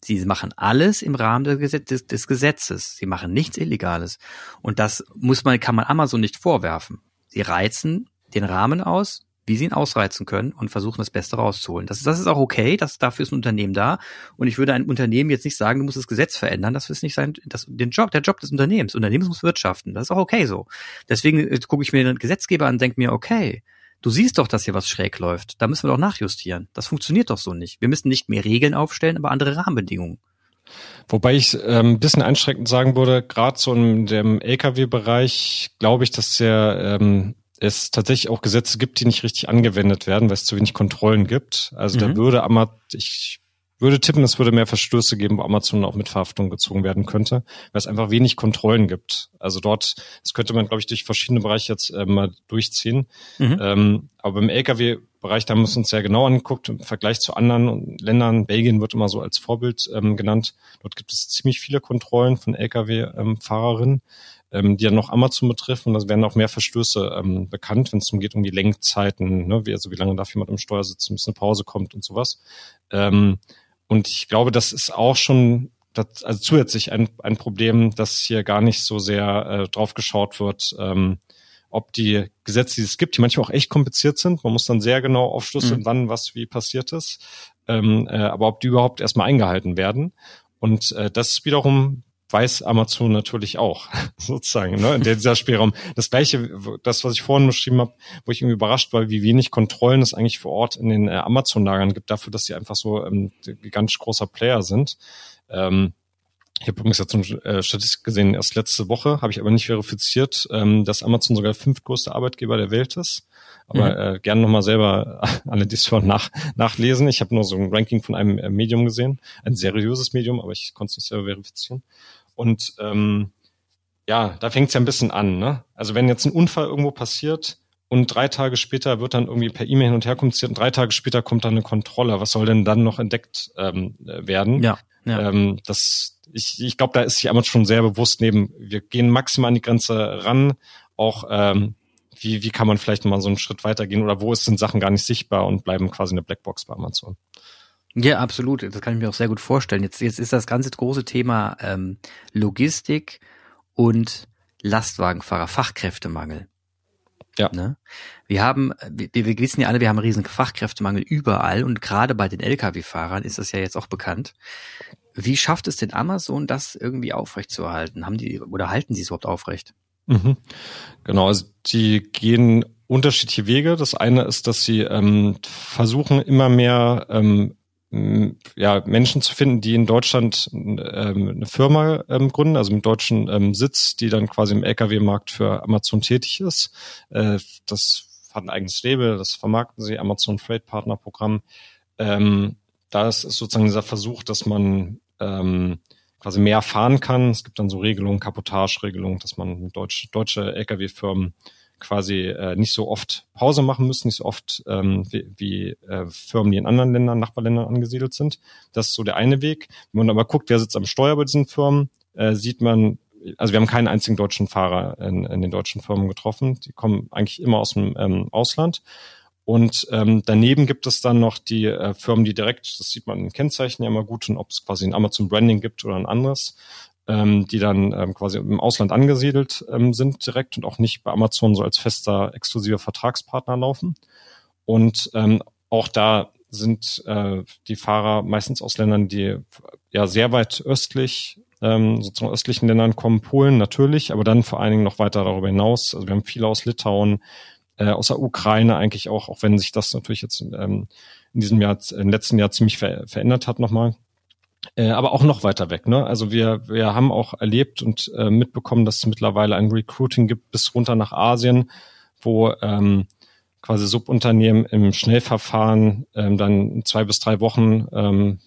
Sie machen alles im Rahmen des, des Gesetzes. Sie machen nichts Illegales. Und das muss man, kann man Amazon nicht vorwerfen. Sie reizen den Rahmen aus, wie sie ihn ausreizen können und versuchen, das Beste rauszuholen. Das, das ist auch okay, das, dafür ist ein Unternehmen da. Und ich würde einem Unternehmen jetzt nicht sagen, du musst das Gesetz verändern, das ist nicht sein, das, den Job, der Job des Unternehmens. Unternehmens muss wirtschaften. Das ist auch okay so. Deswegen äh, gucke ich mir den Gesetzgeber an und denke mir, okay, du siehst doch, dass hier was schräg läuft. Da müssen wir doch nachjustieren. Das funktioniert doch so nicht. Wir müssen nicht mehr Regeln aufstellen, aber andere Rahmenbedingungen. Wobei ich ähm, ein bisschen einschränkend sagen würde, gerade so in dem Lkw-Bereich glaube ich, dass der ähm, es tatsächlich auch Gesetze gibt, die nicht richtig angewendet werden, weil es zu wenig Kontrollen gibt. Also mhm. da würde Amazon, ich würde tippen, es würde mehr Verstöße geben, wo Amazon auch mit Verhaftung gezogen werden könnte, weil es einfach wenig Kontrollen gibt. Also dort, das könnte man, glaube ich, durch verschiedene Bereiche jetzt äh, mal durchziehen. Mhm. Ähm, aber im Lkw Bereich, da haben wir es uns sehr genau angeguckt im Vergleich zu anderen Ländern. Belgien wird immer so als Vorbild ähm, genannt. Dort gibt es ziemlich viele Kontrollen von Lkw-Fahrerinnen, ähm, die ja noch Amazon betreffen. Und da werden auch mehr Verstöße ähm, bekannt, wenn es darum geht, um die Lenkzeiten, ne? wie, also wie lange darf jemand im Steuer sitzen, bis eine Pause kommt und sowas. Ähm, und ich glaube, das ist auch schon das, also zusätzlich ein, ein Problem, dass hier gar nicht so sehr äh, drauf geschaut wird, ähm, ob die Gesetze, die es gibt, die manchmal auch echt kompliziert sind. Man muss dann sehr genau aufschlüsseln, mhm. wann was wie passiert ist. Ähm, äh, aber ob die überhaupt erstmal eingehalten werden. Und äh, das wiederum weiß Amazon natürlich auch, sozusagen, ne? in dieser Spielraum. Das gleiche, das, was ich vorhin beschrieben habe, wo ich irgendwie überrascht war, wie wenig Kontrollen es eigentlich vor Ort in den äh, Amazon-Lagern gibt, dafür, dass sie einfach so ähm, gigantisch großer Player sind. Ähm, ich habe übrigens jetzt eine äh, Statistik gesehen, erst letzte Woche, habe ich aber nicht verifiziert, ähm, dass Amazon sogar der fünftgrößte Arbeitgeber der Welt ist. Aber mhm. äh, gerne nochmal selber alle dies schon nach, nachlesen. Ich habe nur so ein Ranking von einem äh, Medium gesehen, ein seriöses Medium, aber ich konnte es nicht selber verifizieren. Und ähm, ja, da fängt es ja ein bisschen an. Ne? Also wenn jetzt ein Unfall irgendwo passiert, und drei Tage später wird dann irgendwie per E-Mail hin und her kommuniziert und drei Tage später kommt dann eine Kontrolle. Was soll denn dann noch entdeckt ähm, werden? Ja, ja. Ähm, das, ich, ich glaube, da ist sich Amazon schon sehr bewusst neben, wir gehen maximal an die Grenze ran, auch ähm, wie, wie kann man vielleicht mal so einen Schritt weitergehen oder wo ist, sind Sachen gar nicht sichtbar und bleiben quasi eine Blackbox bei Amazon. Ja, absolut. Das kann ich mir auch sehr gut vorstellen. Jetzt, jetzt ist das ganze große Thema ähm, Logistik und Lastwagenfahrer, Fachkräftemangel. Ja. Ne? Wir haben, wir, wir wissen ja alle, wir haben einen riesen Fachkräftemangel überall und gerade bei den Lkw-Fahrern ist das ja jetzt auch bekannt. Wie schafft es denn Amazon, das irgendwie aufrechtzuerhalten? Haben die oder halten sie es überhaupt aufrecht? Mhm. Genau, also die gehen unterschiedliche Wege. Das eine ist, dass sie ähm, versuchen, immer mehr ähm, ja, Menschen zu finden, die in Deutschland ähm, eine Firma ähm, gründen, also mit deutschen ähm, Sitz, die dann quasi im Lkw-Markt für Amazon tätig ist. Äh, das hat ein eigenes Label, das vermarkten sie, Amazon Freight Partner Programm. Ähm, da ist sozusagen dieser Versuch, dass man ähm, quasi mehr fahren kann. Es gibt dann so Regelungen, Kapotage-Regelungen, dass man deutsche, deutsche Lkw-Firmen quasi äh, nicht so oft Pause machen müssen, nicht so oft ähm, wie, wie äh, Firmen, die in anderen Ländern, Nachbarländern angesiedelt sind. Das ist so der eine Weg. Wenn man aber guckt, wer sitzt am Steuer bei diesen Firmen, äh, sieht man, also wir haben keinen einzigen deutschen Fahrer in, in den deutschen Firmen getroffen. Die kommen eigentlich immer aus dem ähm, Ausland. Und ähm, daneben gibt es dann noch die äh, Firmen, die direkt, das sieht man in Kennzeichen ja immer gut, und ob es quasi ein Amazon Branding gibt oder ein anderes, ähm, die dann ähm, quasi im Ausland angesiedelt ähm, sind direkt und auch nicht bei Amazon so als fester exklusiver Vertragspartner laufen. Und ähm, auch da sind äh, die Fahrer meistens aus Ländern, die ja sehr weit östlich, ähm, sozusagen östlichen Ländern kommen, Polen natürlich, aber dann vor allen Dingen noch weiter darüber hinaus. Also wir haben viele aus Litauen, äh, aus der Ukraine eigentlich auch, auch wenn sich das natürlich jetzt ähm, in diesem Jahr, im letzten Jahr ziemlich ver verändert hat nochmal äh, aber auch noch weiter weg. Ne? Also wir, wir haben auch erlebt und äh, mitbekommen, dass es mittlerweile ein Recruiting gibt bis runter nach Asien, wo ähm, quasi Subunternehmen im Schnellverfahren ähm, dann zwei bis drei Wochen ähm,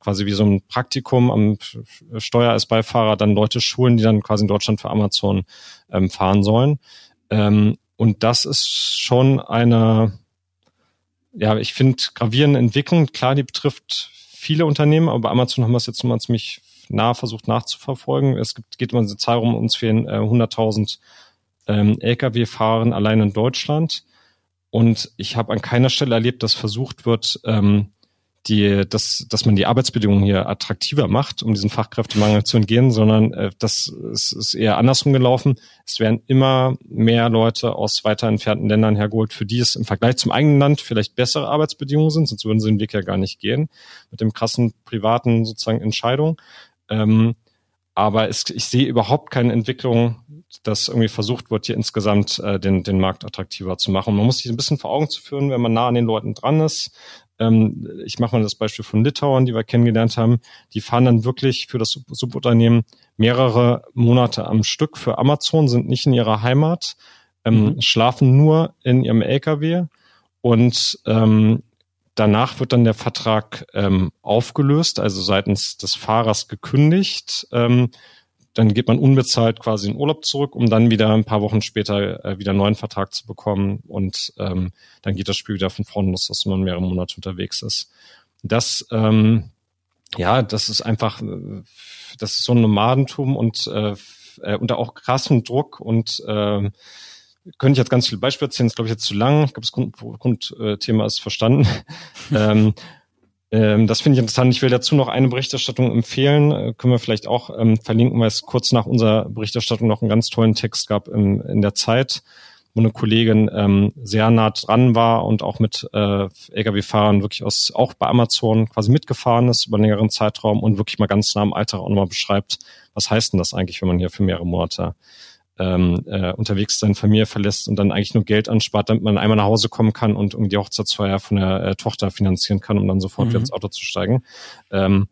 quasi wie so ein Praktikum am Steuer als Beifahrer dann Leute schulen, die dann quasi in Deutschland für Amazon ähm, fahren sollen. Ähm, und das ist schon eine, ja, ich finde, gravierende Entwicklung. Klar, die betrifft viele Unternehmen, aber bei Amazon haben wir es jetzt mal ziemlich nah versucht nachzuverfolgen. Es gibt, geht immer diese Zahl rum, uns fehlen äh, 100.000 ähm, Lkw-Fahrern allein in Deutschland. Und ich habe an keiner Stelle erlebt, dass versucht wird, ähm, die, dass, dass man die Arbeitsbedingungen hier attraktiver macht, um diesen Fachkräftemangel zu entgehen, sondern äh, das ist, ist eher andersrum gelaufen. Es werden immer mehr Leute aus weiter entfernten Ländern hergeholt, für die es im Vergleich zum eigenen Land vielleicht bessere Arbeitsbedingungen sind, sonst würden sie den Weg ja gar nicht gehen, mit dem krassen privaten sozusagen Entscheidung. Ähm, aber es, ich sehe überhaupt keine Entwicklung, dass irgendwie versucht wird, hier insgesamt äh, den, den Markt attraktiver zu machen. Man muss sich ein bisschen vor Augen zu führen, wenn man nah an den Leuten dran ist, ähm, ich mache mal das Beispiel von Litauen, die wir kennengelernt haben. Die fahren dann wirklich für das Subunternehmen mehrere Monate am Stück für Amazon, sind nicht in ihrer Heimat, ähm, mhm. schlafen nur in ihrem LKW und ähm, danach wird dann der Vertrag ähm, aufgelöst, also seitens des Fahrers gekündigt. Ähm, dann geht man unbezahlt quasi in Urlaub zurück, um dann wieder ein paar Wochen später äh, wieder einen neuen Vertrag zu bekommen und ähm, dann geht das Spiel wieder von vorne los, dass man mehrere Monate unterwegs ist. Das, ähm, ja, das ist einfach, äh, das ist so ein Nomadentum und äh, äh, unter auch krassem Druck und äh, könnte ich jetzt ganz viele Beispiele erzählen, ist glaube ich jetzt zu lang. Ich glaube, das Grundthema Grund, äh, ist verstanden. ähm, ähm, das finde ich interessant. Ich will dazu noch eine Berichterstattung empfehlen. Äh, können wir vielleicht auch ähm, verlinken, weil es kurz nach unserer Berichterstattung noch einen ganz tollen Text gab im, in der Zeit, wo eine Kollegin ähm, sehr nah dran war und auch mit äh, Lkw-Fahrern wirklich aus, auch bei Amazon quasi mitgefahren ist über einen längeren Zeitraum und wirklich mal ganz nah am Alltag auch nochmal beschreibt, was heißt denn das eigentlich, wenn man hier für mehrere Monate ähm, äh, unterwegs seine Familie verlässt und dann eigentlich nur Geld anspart, damit man einmal nach Hause kommen kann und irgendwie die Hochzeitsfeier von der äh, Tochter finanzieren kann, um dann sofort mhm. wieder ins Auto zu steigen. Ähm,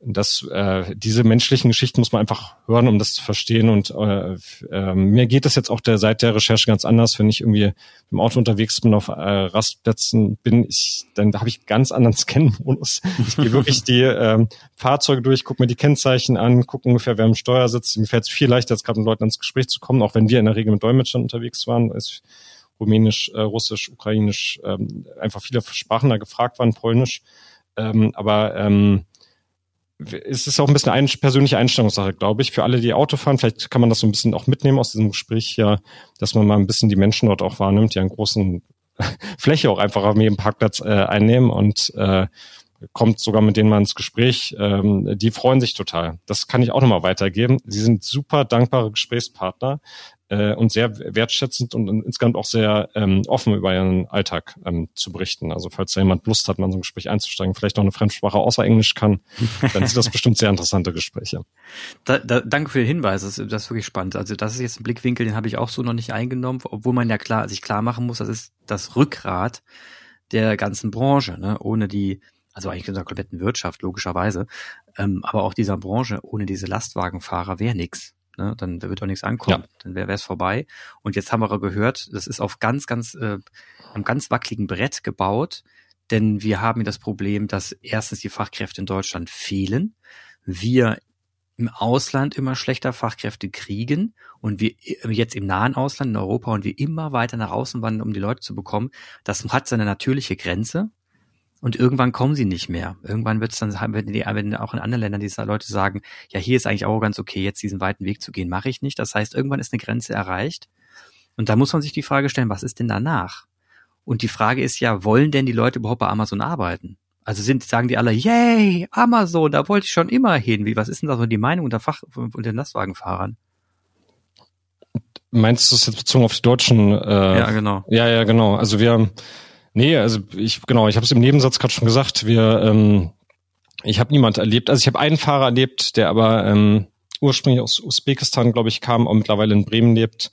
das, äh, diese menschlichen Geschichten muss man einfach hören, um das zu verstehen. Und äh, äh, mir geht es jetzt auch der, seit der Recherche ganz anders. Wenn ich irgendwie im Auto unterwegs bin, auf äh, Rastplätzen bin, ich, dann habe ich ganz anderen Scan-Modus. Ich gehe wirklich die äh, Fahrzeuge durch, gucke mir die Kennzeichen an, gucke ungefähr, wer am Steuer sitzt. Mir fällt es viel leichter, jetzt gerade mit Leuten ins Gespräch zu kommen, auch wenn wir in der Regel mit Dolmetschern unterwegs waren. Ist Rumänisch, äh, Russisch, Ukrainisch, ähm, einfach viele Sprachen da gefragt waren, Polnisch. Ähm, aber ähm, es ist auch ein bisschen eine persönliche Einstellungssache, glaube ich, für alle, die Auto fahren. Vielleicht kann man das so ein bisschen auch mitnehmen aus diesem Gespräch hier, dass man mal ein bisschen die Menschen dort auch wahrnimmt, die einen großen Fläche auch einfach auf jedem Parkplatz äh, einnehmen und äh, kommt sogar mit denen mal ins Gespräch. Ähm, die freuen sich total. Das kann ich auch nochmal weitergeben. Sie sind super dankbare Gesprächspartner äh, und sehr wertschätzend und insgesamt auch sehr ähm, offen über ihren Alltag ähm, zu berichten. Also falls da jemand Lust hat, mal in so ein Gespräch einzusteigen, vielleicht noch eine Fremdsprache außer Englisch kann, dann sind das bestimmt sehr interessante Gespräche. Da, da, danke für den Hinweis, das, das ist wirklich spannend. Also das ist jetzt ein Blickwinkel, den habe ich auch so noch nicht eingenommen, obwohl man ja klar sich klar machen muss, das ist das Rückgrat der ganzen Branche. Ne? Ohne die also eigentlich in der kompletten Wirtschaft, logischerweise, ähm, aber auch dieser Branche, ohne diese Lastwagenfahrer wäre nix. Ne? Dann wird auch nichts ankommen, ja. dann wäre es vorbei. Und jetzt haben wir gehört, das ist auf ganz, ganz, äh, einem ganz wackeligen Brett gebaut, denn wir haben das Problem, dass erstens die Fachkräfte in Deutschland fehlen, wir im Ausland immer schlechter Fachkräfte kriegen und wir jetzt im nahen Ausland in Europa und wir immer weiter nach außen wandern, um die Leute zu bekommen, das hat seine natürliche Grenze. Und irgendwann kommen sie nicht mehr. Irgendwann wird es dann, wenn, die, wenn auch in anderen Ländern diese Leute sagen, ja, hier ist eigentlich auch ganz okay, jetzt diesen weiten Weg zu gehen, mache ich nicht. Das heißt, irgendwann ist eine Grenze erreicht. Und da muss man sich die Frage stellen, was ist denn danach? Und die Frage ist ja, wollen denn die Leute überhaupt bei Amazon arbeiten? Also sind, sagen die alle, yay, Amazon, da wollte ich schon immer hin. Wie, was ist denn da so die Meinung unter Fach, unter den Lastwagenfahrern? Meinst du es jetzt bezogen auf die Deutschen? Äh, ja, genau. Ja, ja, genau. Also wir, Nee, also ich genau, ich habe es im Nebensatz gerade schon gesagt. Wir, ähm, ich habe niemand erlebt. Also ich habe einen Fahrer erlebt, der aber ähm, ursprünglich aus Usbekistan, glaube ich, kam, und mittlerweile in Bremen lebt,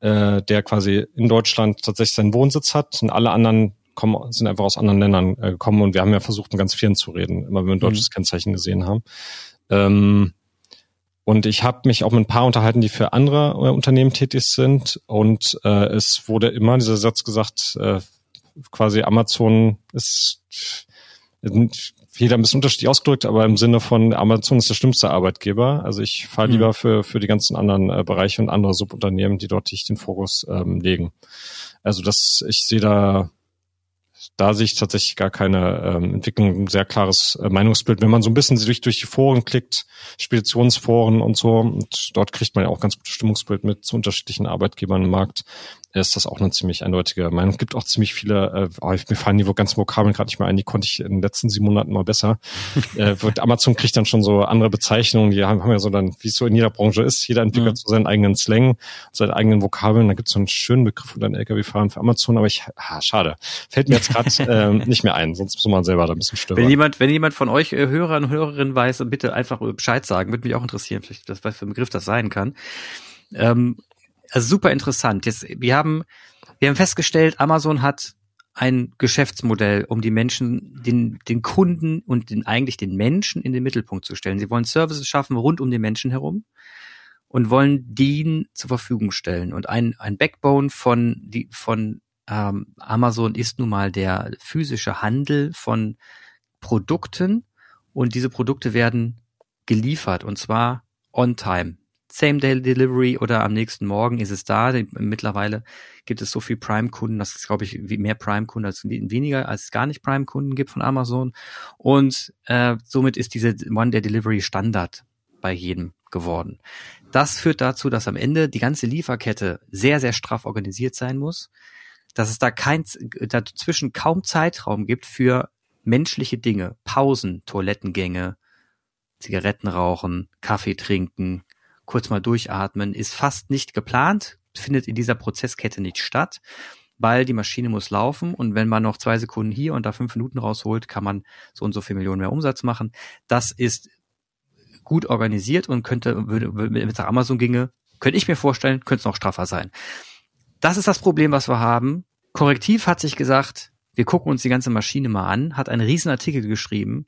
äh, der quasi in Deutschland tatsächlich seinen Wohnsitz hat. Und alle anderen kommen, sind einfach aus anderen Ländern äh, gekommen. Und wir haben ja versucht, mit ganz vielen zu reden, immer wenn wir ein deutsches mhm. Kennzeichen gesehen haben. Ähm, und ich habe mich auch mit ein paar unterhalten, die für andere äh, Unternehmen tätig sind. Und äh, es wurde immer dieser Satz gesagt, äh, quasi Amazon ist jeder ein bisschen unterschiedlich ausgedrückt, aber im Sinne von Amazon ist der schlimmste Arbeitgeber. Also ich fahre mhm. lieber für, für die ganzen anderen äh, Bereiche und andere Subunternehmen, die dort nicht den Fokus ähm, legen. Also das, ich sehe da da sehe ich tatsächlich gar keine ähm, Entwicklung, ein sehr klares äh, Meinungsbild. Wenn man so ein bisschen durch, durch die Foren klickt, Speditionsforen und so, und dort kriegt man ja auch ganz gutes Stimmungsbild mit zu unterschiedlichen Arbeitgebern im Markt, ist das auch eine ziemlich eindeutige Meinung. Es gibt auch ziemlich viele, äh, oh, mir fallen die ganzen Vokabeln gerade nicht mehr ein, die konnte ich in den letzten sieben Monaten mal besser. äh, Amazon kriegt dann schon so andere Bezeichnungen, die haben, haben ja so dann, wie es so in jeder Branche ist, jeder entwickelt mhm. so seinen eigenen Slang, seine eigenen Vokabeln, da gibt es so einen schönen Begriff unter den Lkw-Fahren für Amazon, aber ich, ah, schade, fällt mir jetzt gerade ähm, nicht mehr ein, sonst muss man selber da ein bisschen stören. Wenn jemand, wenn jemand von euch äh, Hörer und Hörerinnen weiß, bitte einfach Bescheid sagen, würde mich auch interessieren, vielleicht das, was für ein Begriff das sein kann. Ähm, also super interessant. Jetzt, wir haben, wir haben festgestellt, Amazon hat ein Geschäftsmodell, um die Menschen, den, den Kunden und den, eigentlich den Menschen in den Mittelpunkt zu stellen. Sie wollen Services schaffen rund um den Menschen herum und wollen den zur Verfügung stellen. Und ein, ein Backbone von, die, von ähm, Amazon ist nun mal der physische Handel von Produkten und diese Produkte werden geliefert und zwar on time. Same-Day-Delivery oder am nächsten Morgen ist es da. Mittlerweile gibt es so viel Prime-Kunden, das ist, glaube ich, mehr Prime-Kunden als weniger, als es gar nicht Prime-Kunden gibt von Amazon. Und äh, somit ist diese One-Day-Delivery Standard bei jedem geworden. Das führt dazu, dass am Ende die ganze Lieferkette sehr, sehr straff organisiert sein muss, dass es da kein, dazwischen kaum Zeitraum gibt für menschliche Dinge, Pausen, Toilettengänge, Zigaretten rauchen, Kaffee trinken, kurz mal durchatmen, ist fast nicht geplant, findet in dieser Prozesskette nicht statt, weil die Maschine muss laufen und wenn man noch zwei Sekunden hier und da fünf Minuten rausholt, kann man so und so viel Millionen mehr Umsatz machen. Das ist gut organisiert und könnte, würde, wenn es nach Amazon ginge, könnte ich mir vorstellen, könnte es noch straffer sein. Das ist das Problem, was wir haben. Korrektiv hat sich gesagt, wir gucken uns die ganze Maschine mal an, hat einen riesen Artikel geschrieben,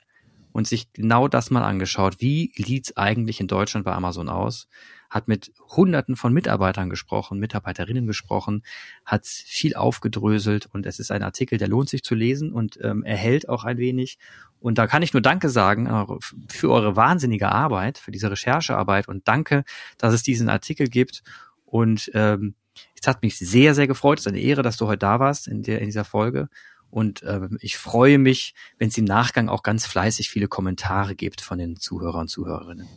und sich genau das mal angeschaut. Wie sieht's eigentlich in Deutschland bei Amazon aus? Hat mit Hunderten von Mitarbeitern gesprochen, Mitarbeiterinnen gesprochen, hat viel aufgedröselt und es ist ein Artikel, der lohnt sich zu lesen und ähm, erhält auch ein wenig. Und da kann ich nur Danke sagen äh, für eure wahnsinnige Arbeit, für diese Recherchearbeit und danke, dass es diesen Artikel gibt. Und ähm, es hat mich sehr, sehr gefreut. Es ist eine Ehre, dass du heute da warst in, der, in dieser Folge. Und äh, ich freue mich, wenn es im Nachgang auch ganz fleißig viele Kommentare gibt von den Zuhörern und Zuhörerinnen.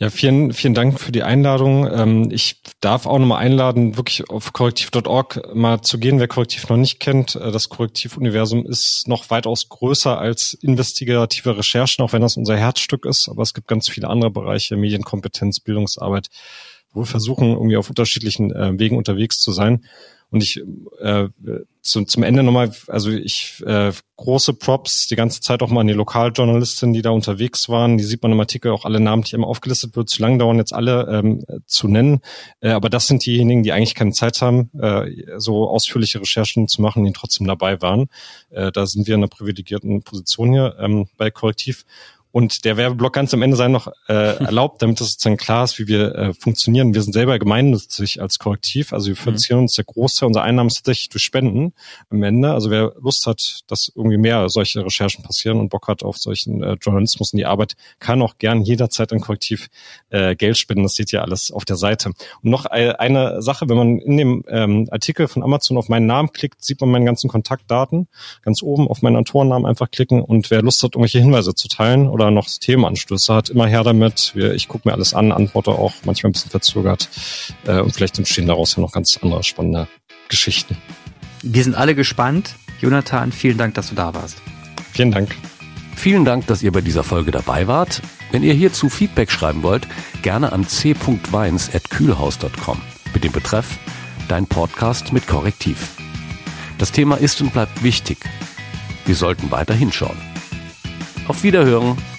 Ja, vielen, vielen Dank für die Einladung. Ähm, ich darf auch nochmal einladen, wirklich auf korrektiv.org mal zu gehen, wer Korrektiv noch nicht kennt. Äh, das Korrektivuniversum ist noch weitaus größer als investigative Recherchen, auch wenn das unser Herzstück ist. Aber es gibt ganz viele andere Bereiche, Medienkompetenz, Bildungsarbeit, wo wir versuchen, irgendwie auf unterschiedlichen äh, Wegen unterwegs zu sein. Und ich äh, zum, zum Ende nochmal, also ich äh, große Props die ganze Zeit auch mal an die Lokaljournalistinnen, die da unterwegs waren. Die sieht man im Artikel auch alle Namen, die immer aufgelistet wird. Zu lang dauern jetzt alle ähm, zu nennen. Äh, aber das sind diejenigen, die eigentlich keine Zeit haben, äh, so ausführliche Recherchen zu machen, die trotzdem dabei waren. Äh, da sind wir in einer privilegierten Position hier ähm, bei Korrektiv. Und der Werbeblock ganz am Ende sei noch äh, erlaubt, damit es sozusagen klar ist, wie wir äh, funktionieren. Wir sind selber gemeinnützig als Korrektiv, also wir finanzieren mhm. uns der Großteil unserer Einnahmen tatsächlich durch Spenden am Ende. Also wer Lust hat, dass irgendwie mehr solche Recherchen passieren und Bock hat auf solchen äh, Journalismus und die Arbeit, kann auch gern jederzeit an Korrektiv äh, Geld spenden. Das seht ihr alles auf der Seite. Und noch eine Sache, wenn man in dem ähm, Artikel von Amazon auf meinen Namen klickt, sieht man meine ganzen Kontaktdaten. Ganz oben auf meinen Autorennamen einfach klicken und wer Lust hat, irgendwelche Hinweise zu teilen oder noch Themenanstöße hat, immer her damit. Ich gucke mir alles an, antworte auch manchmal ein bisschen verzögert. Äh, und vielleicht entstehen daraus ja noch ganz andere spannende Geschichten. Wir sind alle gespannt. Jonathan, vielen Dank, dass du da warst. Vielen Dank. Vielen Dank, dass ihr bei dieser Folge dabei wart. Wenn ihr hierzu Feedback schreiben wollt, gerne an c.weins.kühlhaus.com mit dem Betreff Dein Podcast mit Korrektiv. Das Thema ist und bleibt wichtig. Wir sollten weiter hinschauen. Auf Wiederhören.